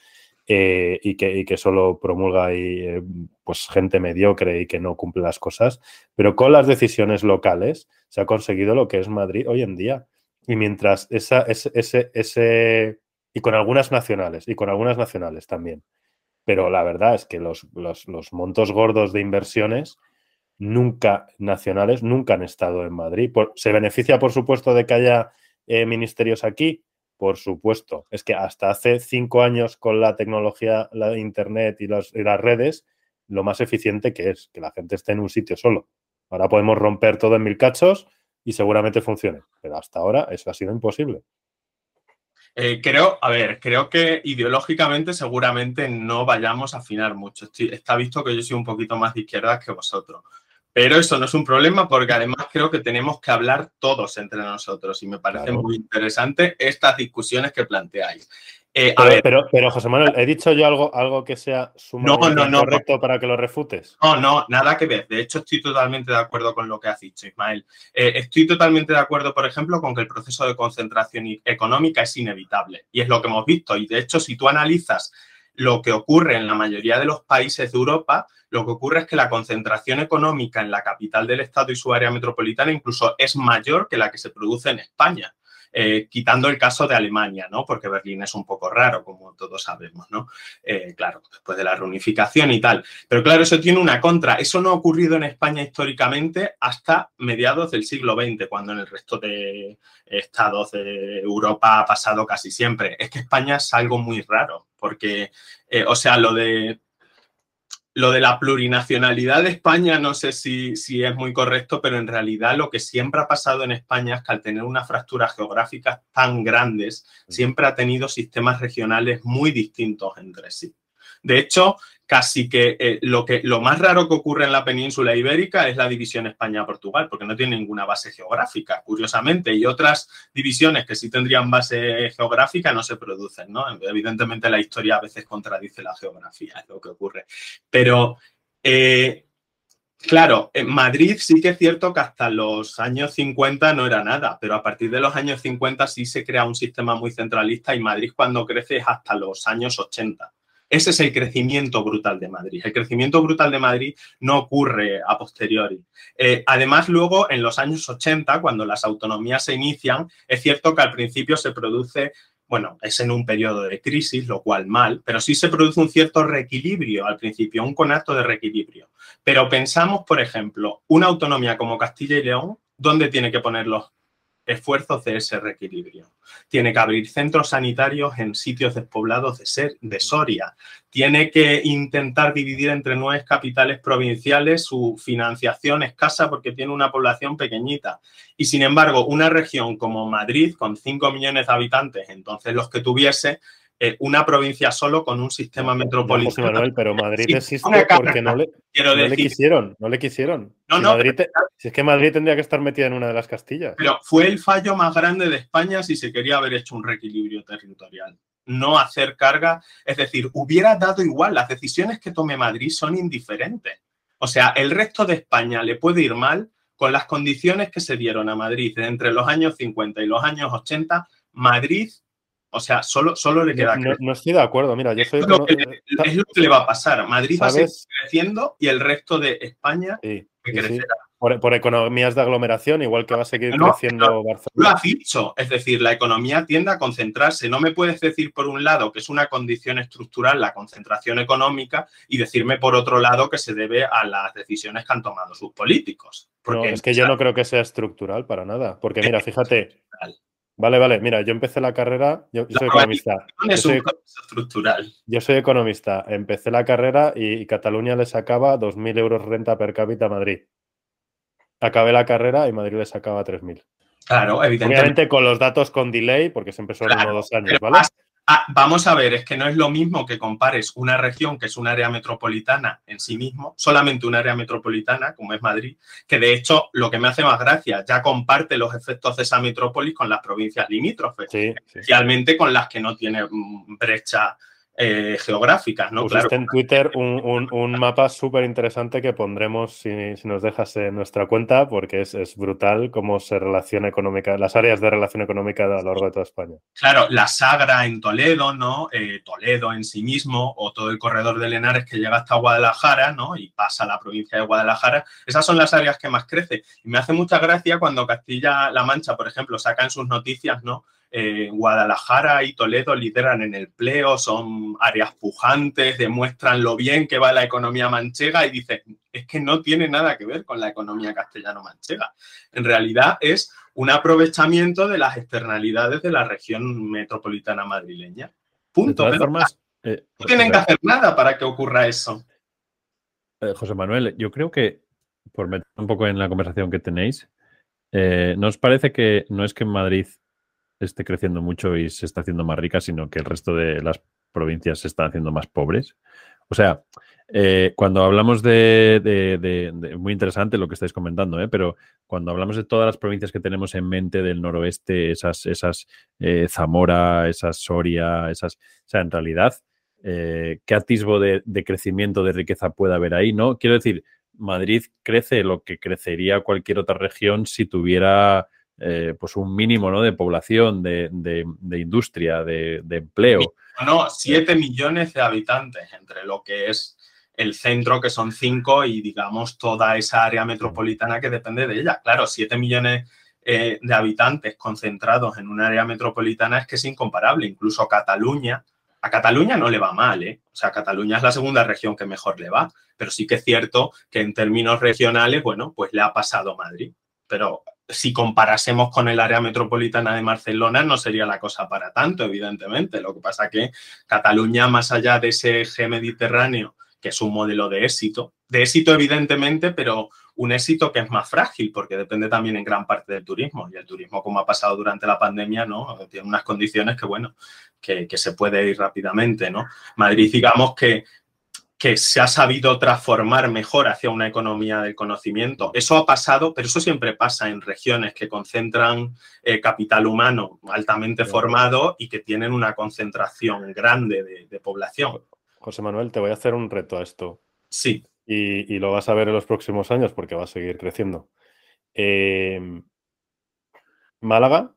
eh, y, que, que, solo promulga y, eh, pues, gente mediocre y que no cumple las cosas, pero con las decisiones locales se ha conseguido lo que es Madrid hoy en día. Y mientras esa, ese, ese, ese y con algunas nacionales, y con algunas nacionales también pero la verdad es que los, montos gordos de inversiones nunca nacionales nunca han estado en Madrid. ¿Se beneficia, por supuesto, de que haya eh, ministerios aquí? Por supuesto. Es que hasta hace cinco años con la tecnología, la Internet y y las redes, lo más eficiente que es que la gente esté en un sitio solo. Ahora podemos romper todo en mil cachos y seguramente funcione. Pero hasta ahora eso ha sido imposible. Eh, creo, a ver, creo que ideológicamente seguramente no vayamos a afinar mucho. está visto que yo soy un poquito más de izquierda que vosotros. Pero eso no es un problema porque además creo que tenemos que hablar todos entre nosotros y me parece muy interesante estas discusiones que planteáis. Eh, pero, pero, José Manuel, ¿he dicho yo algo, algo que sea sumamente correcto para que lo refutes? No, no, nada que ver. De hecho, estoy totalmente de acuerdo con lo que has dicho, Ismael. Eh, estoy totalmente de acuerdo, por ejemplo, con que el proceso de concentración económica es inevitable. Y es lo que hemos visto. Y de hecho, si tú analizas lo que ocurre en la mayoría de los países de Europa, lo que ocurre es que la concentración económica en la capital del Estado y su área metropolitana incluso es mayor que la que se produce en España. Eh, quitando el caso de Alemania, ¿no? Porque Berlín es un poco raro, como todos sabemos, ¿no? Eh, claro, después de la reunificación y tal. Pero claro, eso tiene una contra. Eso no ha ocurrido en España históricamente hasta mediados del siglo XX, cuando en el resto de estados de Europa ha pasado casi siempre. Es que España es algo muy raro, porque, eh, o sea, lo de lo de la plurinacionalidad de España no sé si, si, es muy correcto, pero en realidad lo que siempre ha pasado en España es que al tener unas fracturas geográficas tan grandes, mm. siempre ha tenido sistemas regionales muy distintos entre sí. De hecho, casi que, eh, lo que lo más raro que ocurre en la península ibérica es la división España-Portugal, porque no tiene ninguna base geográfica, curiosamente, y otras divisiones que sí tendrían base geográfica no se producen, ¿no? Evidentemente la historia a veces contradice la geografía, es lo que ocurre. Pero, eh, claro, en Madrid sí que es cierto que hasta los años 50 no era nada, pero a partir de los años 50 sí se crea un sistema muy centralista y Madrid cuando crece es hasta los años 80. Ese es el crecimiento brutal de Madrid. El crecimiento brutal de Madrid no ocurre a posteriori. Eh, además, luego, en los años 80, cuando las autonomías se inician, es cierto que al principio se produce, bueno, es en un periodo de crisis, lo cual mal, pero sí se produce un cierto reequilibrio al principio, un conato de reequilibrio. Pero pensamos, por ejemplo, una autonomía como Castilla y León, ¿dónde tiene que poner los esfuerzos de ese reequilibrio. Tiene que abrir centros sanitarios en sitios despoblados de, ser, de Soria. Tiene que intentar dividir entre nueve capitales provinciales su financiación escasa porque tiene una población pequeñita. Y sin embargo, una región como Madrid, con 5 millones de habitantes, entonces los que tuviese, eh, una provincia solo con un sistema metropolitano. Manuel, pero Madrid existe porque no le, quisieron, no le quisieron. No, no, si es que Madrid tendría que estar metida en una de las Castillas. Pero fue el fallo más grande de España si se quería haber hecho un reequilibrio territorial. No hacer carga, es decir, hubiera dado igual, las decisiones que tome Madrid son indiferentes. O sea, el resto de España le puede ir mal con las condiciones que se dieron a Madrid entre los años 50 y los años 80. Madrid o sea, solo, solo le queda. No, estoy de acuerdo, mira, yo soy. Es lo, que, le va a pasar. Madrid va a seguir creciendo y el resto de España crecerá. Por, economías de aglomeración, igual que va a seguir creciendo Barcelona. Lo has dicho, es decir, la economía tiende a concentrarse. No me puedes decir por un lado que es una condición estructural la concentración económica y decirme por otro lado que se debe a las decisiones que han tomado sus políticos. Porque, es que yo no creo que sea estructural para nada. Porque mira, fíjate, Vale, vale. Mira, yo empecé la carrera, yo, soy economista. Yo soy, estructural. Yo soy economista. Empecé la carrera y, Cataluña le sacaba 2.000 euros renta per cápita a Madrid. Acabé la carrera y Madrid le sacaba 3.000. Claro, evidentemente. Obviamente con los datos con delay, porque siempre son uno o dos años, ¿vale? Ah, vamos a ver, es que no es lo mismo que compares una región que es un área metropolitana en sí mismo, solamente un área metropolitana, como es Madrid, que de hecho lo que me hace más gracia, ya comparte los efectos de esa metrópolis con las provincias limítrofes, especialmente con las que no tiene brecha eh, geográficas, ¿no? Pusiste en Twitter un, mapa súper interesante que pondremos, si, nos dejas en nuestra cuenta, porque es, brutal cómo se relaciona económica, las áreas de relación económica a lo largo de toda España. Claro, la Sagra en Toledo, ¿no? Eh, Toledo en sí mismo, o todo el corredor de Lenares que llega hasta Guadalajara, ¿no? Y pasa a la provincia de Guadalajara. Esas son las áreas que más crece. Y me hace mucha gracia cuando Castilla-La Mancha, por ejemplo, saca en sus noticias, ¿no? Eh, Guadalajara y Toledo lideran en el pleo, son áreas pujantes, demuestran lo bien que va la economía manchega y dicen, es que no tiene nada que ver con la economía castellano-manchega. En realidad es un aprovechamiento de las externalidades de la región metropolitana madrileña. Punto. Eh, no tienen que hacer nada para que ocurra eso. Eh, José Manuel, yo creo que, por meter un poco en la conversación que tenéis, ¿nos parece que no es que en Madrid esté creciendo mucho y se está haciendo más rica, sino que el resto de las provincias se están haciendo más pobres. O sea, eh, cuando hablamos de, Muy interesante lo que estáis comentando, ¿eh? pero cuando hablamos de todas las provincias que tenemos en mente del noroeste, esas, esas eh, Zamora, esas Soria, esas... O sea, en realidad, ¿qué atisbo de, crecimiento, de riqueza puede haber ahí? ¿no? Quiero decir, Madrid crece lo que crecería cualquier otra región si tuviera eh, pues un mínimo ¿no? de población, de, industria, de, empleo. No, 7 millones de habitantes entre lo que es el centro, que son 5, y digamos toda esa área metropolitana que depende de ella. Claro, 7 millones eh, de habitantes concentrados en un área metropolitana es que es incomparable. Incluso Cataluña, a Cataluña no le va mal, ¿eh? O sea, Cataluña es la segunda región que mejor le va, pero sí que es cierto que en términos regionales, bueno, pues le ha pasado Madrid. Pero si comparásemos con el área metropolitana de Barcelona, no sería la cosa para tanto, evidentemente. Lo que pasa que Cataluña, más allá de ese eje mediterráneo, que es un modelo de éxito, de éxito evidentemente, pero un éxito que es más frágil porque depende también en gran parte del turismo y el turismo como ha pasado durante la pandemia, ¿no? Tiene unas condiciones que, bueno, que, se puede ir rápidamente, ¿no? Madrid, digamos que que se ha sabido transformar mejor hacia una economía del conocimiento. Eso ha pasado, pero eso siempre pasa en regiones que concentran eh, capital humano altamente formado y que tienen una concentración grande de, población. José Manuel, te voy a hacer un reto a esto. Sí y, lo vas a ver en los próximos años porque va a seguir creciendo. Em, Málaga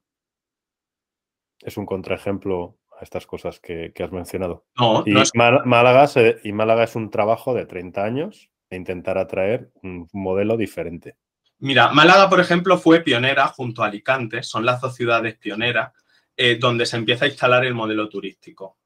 es un contraejemplo a estas cosas que, has mencionado. No, y, Málaga y Málaga es un trabajo de 30 años de intentar atraer un modelo diferente. Mira, Málaga, por ejemplo, fue pionera junto a Alicante, son las dos ciudades pioneras, eh, donde se empieza a instalar el modelo turístico.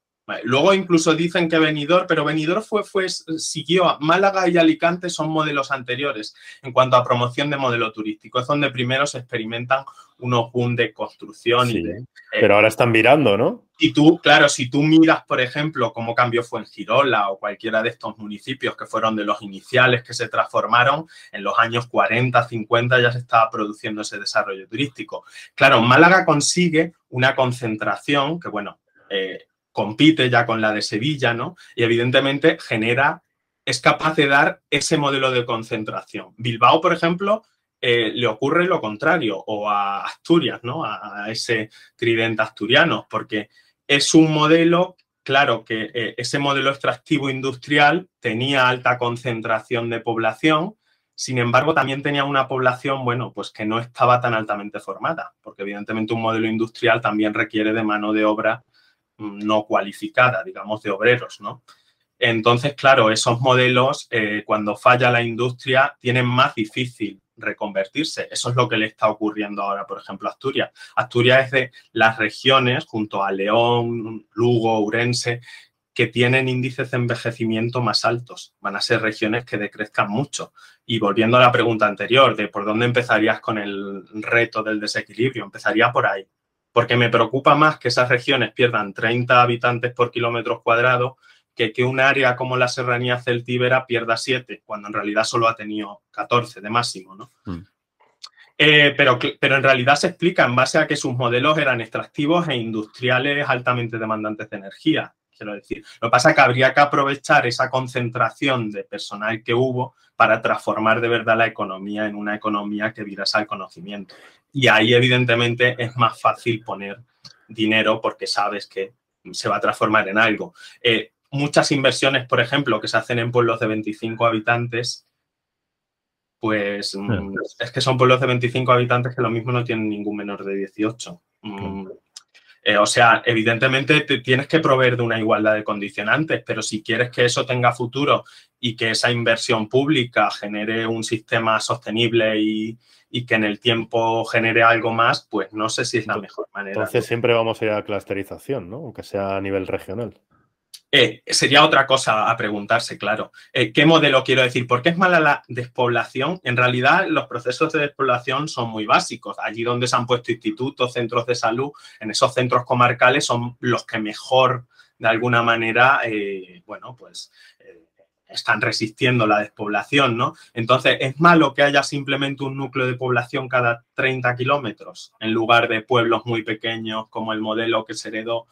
Luego incluso dicen que Benidorm, pero Benidorm fue, fue, siguió a Málaga y Alicante son modelos anteriores en cuanto a promoción de modelo turístico. Es donde primero se experimentan unos boom de construcción. y eh, pero ahora están mirando, ¿no? Y tú, claro, si tú miras, por ejemplo, cómo cambió Fuengirola o cualquiera de estos municipios que fueron de los iniciales que se transformaron, en los años 40, 50 ya se estaba produciendo ese desarrollo turístico. Claro, Málaga consigue una concentración que, bueno, eh, compite ya con la de Sevilla, ¿no? Y evidentemente genera, es capaz de dar ese modelo de concentración. Bilbao, por ejemplo, eh, le ocurre lo contrario, o a Asturias, ¿no? A, ese tridente asturiano, porque es un modelo, claro que eh, ese modelo extractivo industrial tenía alta concentración de población, sin embargo, también tenía una población, bueno, pues que no estaba tan altamente formada, porque evidentemente un modelo industrial también requiere de mano de obra no cualificada, digamos, de obreros, ¿no? Entonces, claro, esos modelos, eh, cuando falla la industria, tienen más difícil reconvertirse. Eso es lo que le está ocurriendo ahora, por ejemplo, a Asturias. Asturias es de las regiones, junto a León, Lugo, Urense, que tienen índices de envejecimiento más altos. Van a ser regiones que decrezcan mucho. Y volviendo a la pregunta anterior de por dónde empezarías con el reto del desequilibrio, empezaría por ahí porque me preocupa más que esas regiones pierdan 30 habitantes por kilómetro cuadrado que que un área como la serranía celtíbera pierda 7, cuando en realidad solo ha tenido 14 de máximo, ¿no? Mm. Eh, pero, pero en realidad se explica en base a que sus modelos eran extractivos e industriales altamente demandantes de energía. Quiero decir, lo que pasa es que habría que aprovechar esa concentración de personal que hubo para transformar de verdad la economía en una economía que virase al conocimiento. Y ahí, evidentemente, es más fácil poner dinero porque sabes que se va a transformar en algo. Eh, muchas inversiones, por ejemplo, que se hacen en pueblos de 25 habitantes, pues mm, es que son pueblos de 25 habitantes que lo mismo no tienen ningún menor de 18. Eh, o sea, evidentemente te tienes que proveer de una igualdad de condicionantes, pero si quieres que eso tenga futuro y que esa inversión pública genere un sistema sostenible y, que en el tiempo genere algo más, pues no sé si es la mejor manera. Entonces siempre vamos a ir a la clusterización, ¿no? Aunque sea a nivel regional. Eh, sería otra cosa a preguntarse, claro. Eh, ¿Qué modelo quiero decir? ¿Por qué es mala la despoblación? En realidad, los procesos de despoblación son muy básicos. Allí donde se han puesto institutos, centros de salud, en esos centros comarcales son los que mejor, de alguna manera, eh, bueno, pues están resistiendo la despoblación, ¿no? Entonces, ¿es malo que haya simplemente un núcleo de población cada 30 kilómetros en lugar de pueblos muy pequeños como el modelo que se heredó?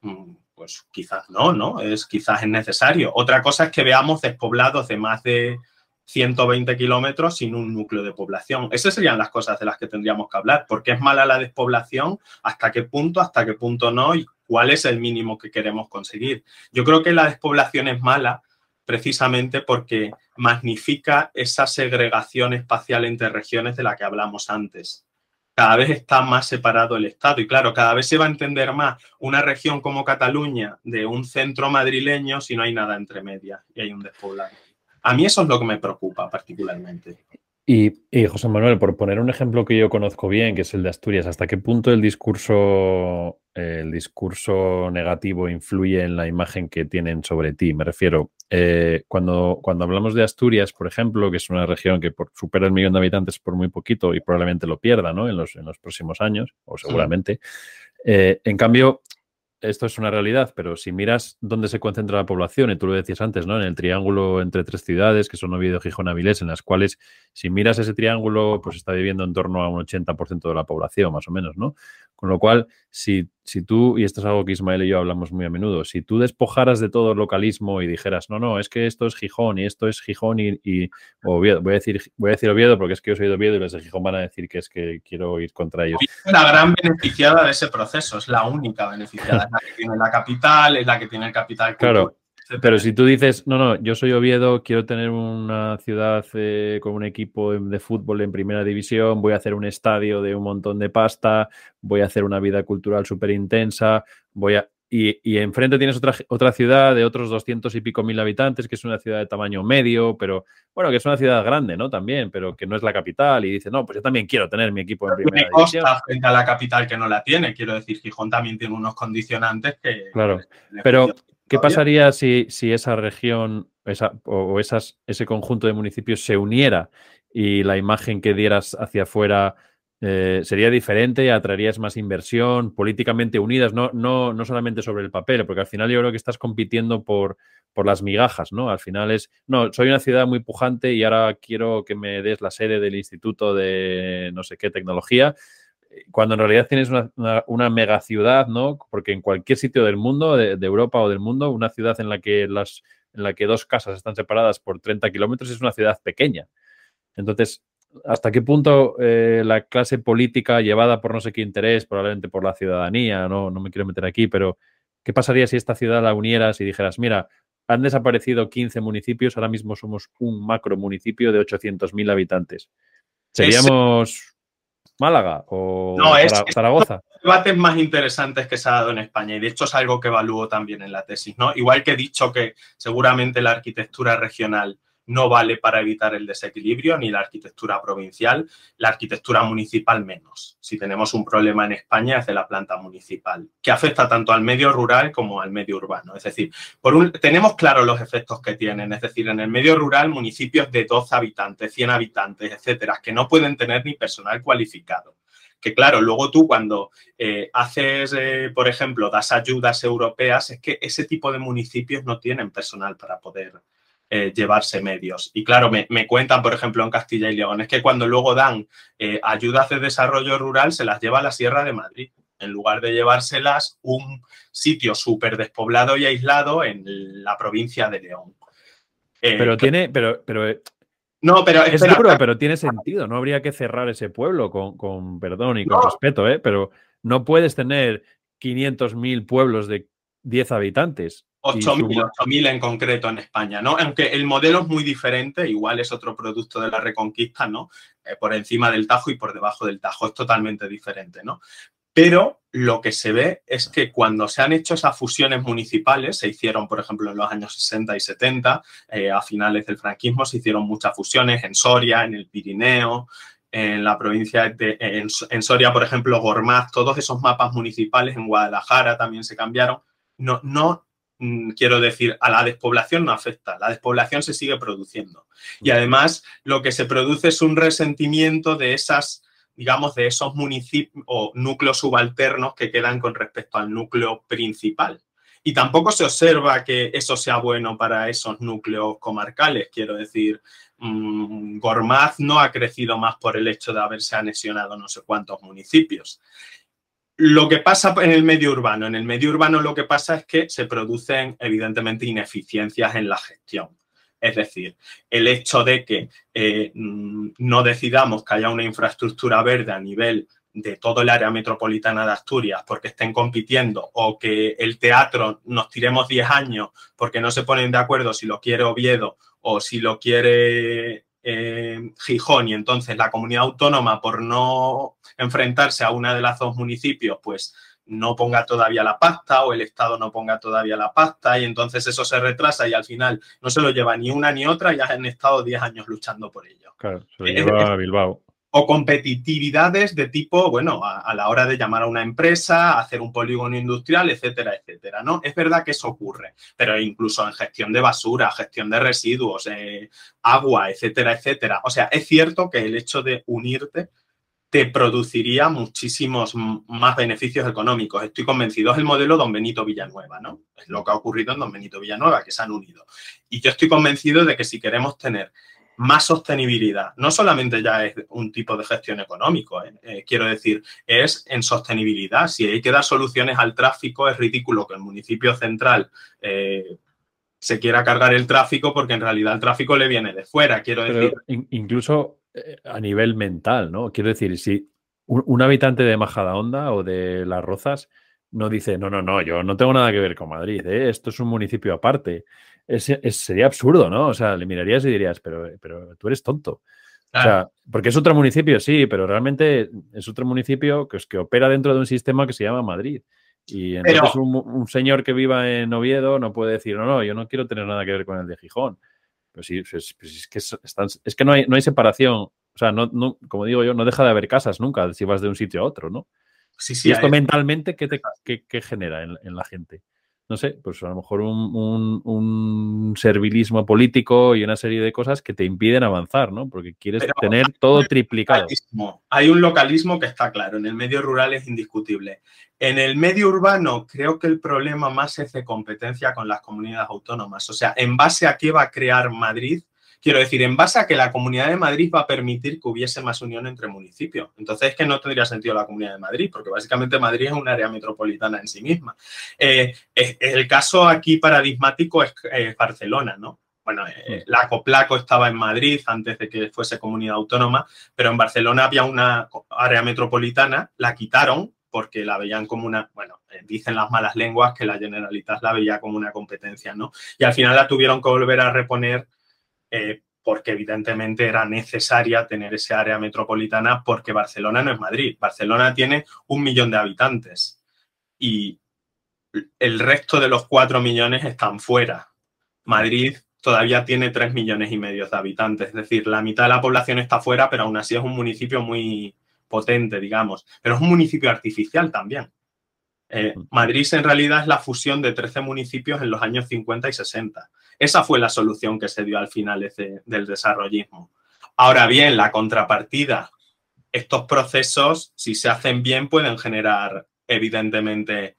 Mm, pues quizás no, ¿no? Es, quizás es necesario. Otra cosa es que veamos despoblados de más de 120 kilómetros sin un núcleo de población. Esas serían las cosas de las que tendríamos que hablar. ¿Por qué es mala la despoblación? ¿Hasta qué punto? ¿Hasta qué punto no? ¿Y cuál es el mínimo que queremos conseguir? Yo creo que la despoblación es mala precisamente porque magnifica esa segregación espacial entre regiones de la que hablamos antes. Cada vez está más separado el Estado. Y claro, cada vez se va a entender más una región como Cataluña de un centro madrileño si no hay nada entre medias y hay un despoblado. A mí eso es lo que me preocupa particularmente. Y, José Manuel, por poner un ejemplo que yo conozco bien, que es el de Asturias, ¿hasta qué punto el discurso, el discurso negativo influye en la imagen que tienen sobre ti? Me refiero, eh, cuando, cuando hablamos de Asturias, por ejemplo, que es una región que por, supera el millón de habitantes por muy poquito y probablemente lo pierda ¿no? en, los, en los próximos años, o seguramente. Eh, en cambio, esto es una realidad, pero si miras dónde se concentra la población, y tú lo decías antes, ¿no? En el triángulo entre tres ciudades, que son Oviedo, Gijón, Avilés, en las cuales, si miras ese triángulo, pues está viviendo en torno a un 80% de la población, más o menos, ¿no? Con lo cual, si, si tú, y esto es algo que Ismael y yo hablamos muy a menudo, si tú despojaras de todo el localismo y dijeras, no, no, es que esto es Gijón y esto es Gijón y, y Oviedo, voy a, decir, voy a decir Oviedo porque es que yo soy de Oviedo y los de Gijón van a decir que es que quiero ir contra ellos. Es la gran beneficiada de ese proceso, es la única beneficiada, es la que tiene la capital, es la que tiene el capital. Claro. Pero si tú dices, no, no, yo soy Oviedo, quiero tener una ciudad eh, con un equipo de fútbol en primera división, voy a hacer un estadio de un montón de pasta, voy a hacer una vida cultural súper intensa, voy a... Y, y, enfrente tienes otra, otra ciudad de otros doscientos y pico mil habitantes, que es una ciudad de tamaño medio, pero bueno, que es una ciudad grande, ¿no? También, pero que no es la capital. Y dice, no, pues yo también quiero tener mi equipo en primera división. frente a la capital que no la tiene. Quiero decir, Gijón también tiene unos condicionantes que. Claro, pero ¿Qué pasaría si, si esa región esa, o esas, ese conjunto de municipios se uniera y la imagen que dieras hacia afuera eh, sería diferente, atraerías más inversión, políticamente unidas, no, no, no solamente sobre el papel, porque al final yo creo que estás compitiendo por, por las migajas, ¿no? Al final es, no, soy una ciudad muy pujante y ahora quiero que me des la sede del Instituto de no sé qué tecnología cuando en realidad tienes una, una, mega ciudad, ¿no? Porque en cualquier sitio del mundo, de, Europa o del mundo, una ciudad en la que las en la que dos casas están separadas por 30 kilómetros es una ciudad pequeña. Entonces, ¿hasta qué punto eh, la clase política llevada por no sé qué interés, probablemente por la ciudadanía, no, no me quiero meter aquí, pero ¿qué pasaría si esta ciudad la unieras y dijeras, mira, han desaparecido 15 municipios, ahora mismo somos un macro municipio de 800.000 habitantes? Seríamos... Málaga o Zaragoza. debates más interesantes que se ha dado en España y de hecho es algo que evalúo también en la tesis, ¿no? Igual que he dicho que seguramente la arquitectura regional no vale para evitar el desequilibrio, ni la arquitectura provincial, la arquitectura municipal menos. Si tenemos un problema en España es de la planta municipal, que afecta tanto al medio rural como al medio urbano. Es decir, tenemos claro los efectos que tienen, es decir, en el medio rural municipios de 12 habitantes, 100 habitantes, etcétera, que no pueden tener ni personal cualificado que claro, luego tú cuando eh, haces, eh, por ejemplo, das ayudas europeas, es que ese tipo de municipios no tienen personal para poder eh, llevarse medios. Y claro, me, cuentan, por ejemplo, en Castilla y León, es que cuando luego dan eh, ayudas de desarrollo rural, se las lleva a la Sierra de Madrid, en lugar de llevárselas un sitio súper despoblado y aislado en la provincia de León. Eh, pero tiene, pero, pero no, pero es pero tiene sentido. No habría que cerrar ese pueblo con, con perdón y con respeto, ¿eh? Pero no puedes tener 500.000 pueblos de 10 habitantes 8.000 en concreto en España, ¿no? Aunque el modelo es muy diferente, igual es otro producto de la Reconquista, ¿no? Eh, por encima del Tajo y por debajo del Tajo, es totalmente diferente, ¿no? Pero lo que se ve es que cuando se han hecho esas fusiones municipales, se hicieron, por ejemplo, en los años 60 y 70, eh, a finales del franquismo, se hicieron muchas fusiones en Soria, en el Pirineo, en la provincia de en, en Soria, por ejemplo, Gormaz, todos esos mapas municipales en Guadalajara también se cambiaron. No, no quiero decir, a la despoblación no afecta, la despoblación se sigue produciendo. Y además lo que se produce es un resentimiento de esas, digamos, de esos municipios o núcleos subalternos que quedan con respecto al núcleo principal. Y tampoco se observa que eso sea bueno para esos núcleos comarcales. Quiero decir, mm, Gormaz no ha crecido más por el hecho de haberse anexionado no sé cuántos municipios. Lo que pasa en el medio urbano, en el medio urbano lo que pasa es que se producen evidentemente ineficiencias en la gestión. Es decir, el hecho de que eh, mm, no decidamos que haya una infraestructura verde a nivel de todo el área metropolitana de Asturias porque estén compitiendo o que el teatro nos tiremos 10 años porque no se ponen de acuerdo si lo quiere Oviedo o si lo quiere eh, Gijón y entonces la comunidad autónoma por no enfrentarse a una de las dos municipios, pues no ponga todavía la pasta o el Estado no ponga todavía la pasta y entonces eso se retrasa y al final no se lo lleva ni una ni otra y han estado 10 años luchando por ello. Claro, se lo lleva a Bilbao o competitividades de tipo, bueno, a, la hora de llamar a una empresa, hacer un polígono industrial, etcétera, etcétera, ¿no? Es verdad que eso ocurre, pero incluso en gestión de basura, gestión de residuos, eh, agua, etcétera, etcétera. O sea, es cierto que el hecho de unirte te produciría muchísimos más beneficios económicos. Estoy convencido, es el modelo Don Benito Villanueva, ¿no? Es lo que ha ocurrido en Don Benito Villanueva, que se han unido. Y yo estoy convencido de que si queremos tener más sostenibilidad. No solamente ya es un tipo de gestión económico, ¿eh? Eh, quiero decir, es en sostenibilidad. Si hay que dar soluciones al tráfico, es ridículo que el municipio central eh, se quiera cargar el tráfico porque en realidad el tráfico le viene de fuera, quiero decir. incluso a nivel mental, ¿no? Quiero decir, si un, habitante de Majadahonda o de Las Rozas no dice, no, no, no, yo no tengo nada que ver con Madrid, esto es un municipio aparte sería absurdo, ¿no? O sea, le mirarías y dirías, pero, pero tú eres tonto. O sea, porque es otro municipio, sí, pero realmente es otro municipio que, es que opera dentro de un sistema que se llama Madrid. Y entonces un, señor que viva en Oviedo no puede decir, no, no, yo no quiero tener nada que ver con el de Gijón. Pero sí, es, pues que, es, que no hay, no hay separación. O sea, no, no, como digo yo, no deja de haber casas nunca si vas de un sitio a otro, ¿no? Sí, sí, y esto mentalmente, ¿qué, te, qué, genera en la gente? No sé, pues a lo mejor un, servilismo político y una serie de cosas que te impiden avanzar, ¿no? Porque quieres tener todo triplicado. Hay un localismo que está claro, en el medio rural es indiscutible. En el medio urbano creo que el problema más es de competencia con las comunidades autónomas. O sea, en base a qué va a crear Madrid Quiero decir, en base a que la Comunidad de Madrid va a permitir que hubiese más unión entre municipios. Entonces es que no tendría sentido la Comunidad de Madrid, porque básicamente Madrid es un área metropolitana en sí misma. Eh, el caso aquí paradigmático es Barcelona, ¿no? Bueno, eh, la Coplaco estaba en Madrid antes de que fuese comunidad autónoma, pero en Barcelona había una área metropolitana, la quitaron porque la veían como una, bueno, eh, dicen las malas lenguas que la Generalitat la veía como una competencia, ¿no? Y al final la tuvieron que volver a reponer eh, porque evidentemente era necesaria tener ese área metropolitana porque Barcelona no es Madrid. Barcelona tiene un millón de habitantes y el resto de los cuatro millones están fuera. Madrid todavía tiene tres millones y medio de habitantes, es decir, la mitad de la población está fuera, pero aún así es un municipio muy potente, digamos. Pero es un municipio artificial también. Eh, Madrid en realidad es la fusión de 13 municipios en los años 50 y 60. Esa fue la solución que se dio al final del desarrollismo. Ahora bien, la contrapartida, estos procesos, si se hacen bien, pueden generar evidentemente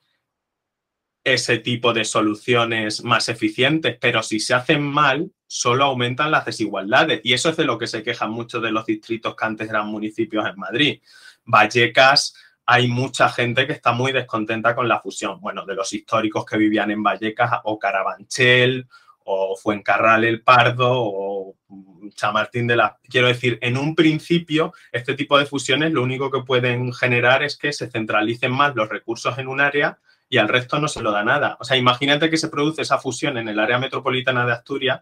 ese tipo de soluciones más eficientes, pero si se hacen mal, solo aumentan las desigualdades. Y eso es de lo que se quejan muchos de los distritos que antes eran municipios en Madrid. Vallecas, hay mucha gente que está muy descontenta con la fusión. Bueno, de los históricos que vivían en Vallecas o Carabanchel o Fuencarral el Pardo o Chamartín de la... Quiero decir, en un principio, este tipo de fusiones lo único que pueden generar es que se centralicen más los recursos en un área y al resto no se lo da nada. O sea, imagínate que se produce esa fusión en el área metropolitana de Asturias,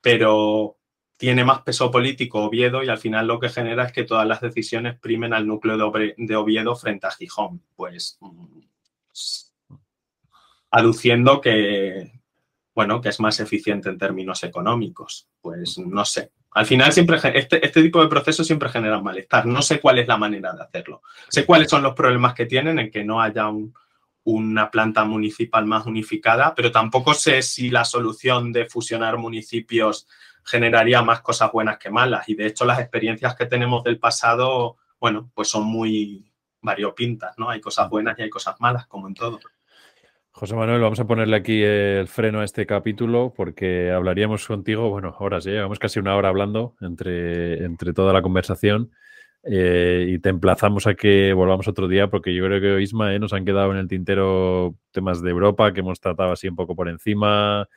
pero tiene más peso político Oviedo y al final lo que genera es que todas las decisiones primen al núcleo de Oviedo frente a Gijón. Pues mm, aduciendo que, bueno, que es más eficiente en términos económicos. Pues no sé. Al final siempre este, este tipo de procesos siempre generan malestar. No sé cuál es la manera de hacerlo. Sé cuáles son los problemas que tienen en que no haya una planta municipal más unificada, pero tampoco sé si la solución de fusionar municipios generaría más cosas buenas que malas. Y de hecho las experiencias que tenemos del pasado, bueno, pues son muy variopintas, ¿no? Hay cosas buenas y hay cosas malas, como en todo. José Manuel, vamos a ponerle aquí el freno a este capítulo porque hablaríamos contigo, bueno, ahora sí, llevamos casi una hora hablando entre, entre toda la conversación eh, y te emplazamos a que volvamos otro día porque yo creo que Isma eh, nos han quedado en el tintero temas de Europa que hemos tratado así un poco por encima.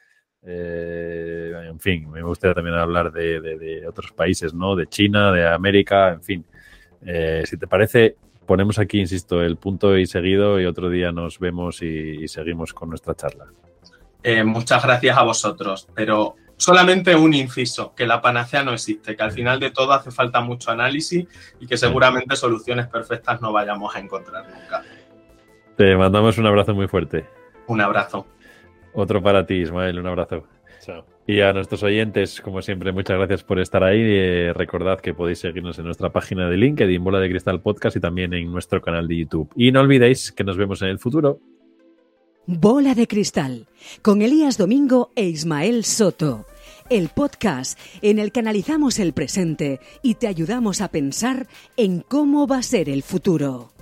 Eh, en fin, me gustaría también hablar de, de, otros países, ¿no? De China, de América, en fin. si te parece, ponemos aquí, insisto, el punto y seguido y otro día nos vemos y, seguimos con nuestra charla. Eh, muchas gracias a vosotros, pero solamente un inciso, que la panacea no existe, que al final de todo hace falta mucho análisis y que seguramente soluciones perfectas no vayamos a encontrar nunca. Te mandamos un abrazo muy fuerte. Un abrazo. Otro para ti, Ismael, un abrazo. Chao. Y a nuestros oyentes, como siempre, muchas gracias por estar ahí. Eh, recordad que podéis seguirnos en nuestra página de LinkedIn, Bola de Cristal Podcast y también en nuestro canal de YouTube. Y no olvidéis que nos vemos en el futuro. Bola de Cristal, con Elías Domingo e Ismael Soto. El podcast en el que analizamos el presente y te ayudamos a pensar en cómo va a ser el futuro.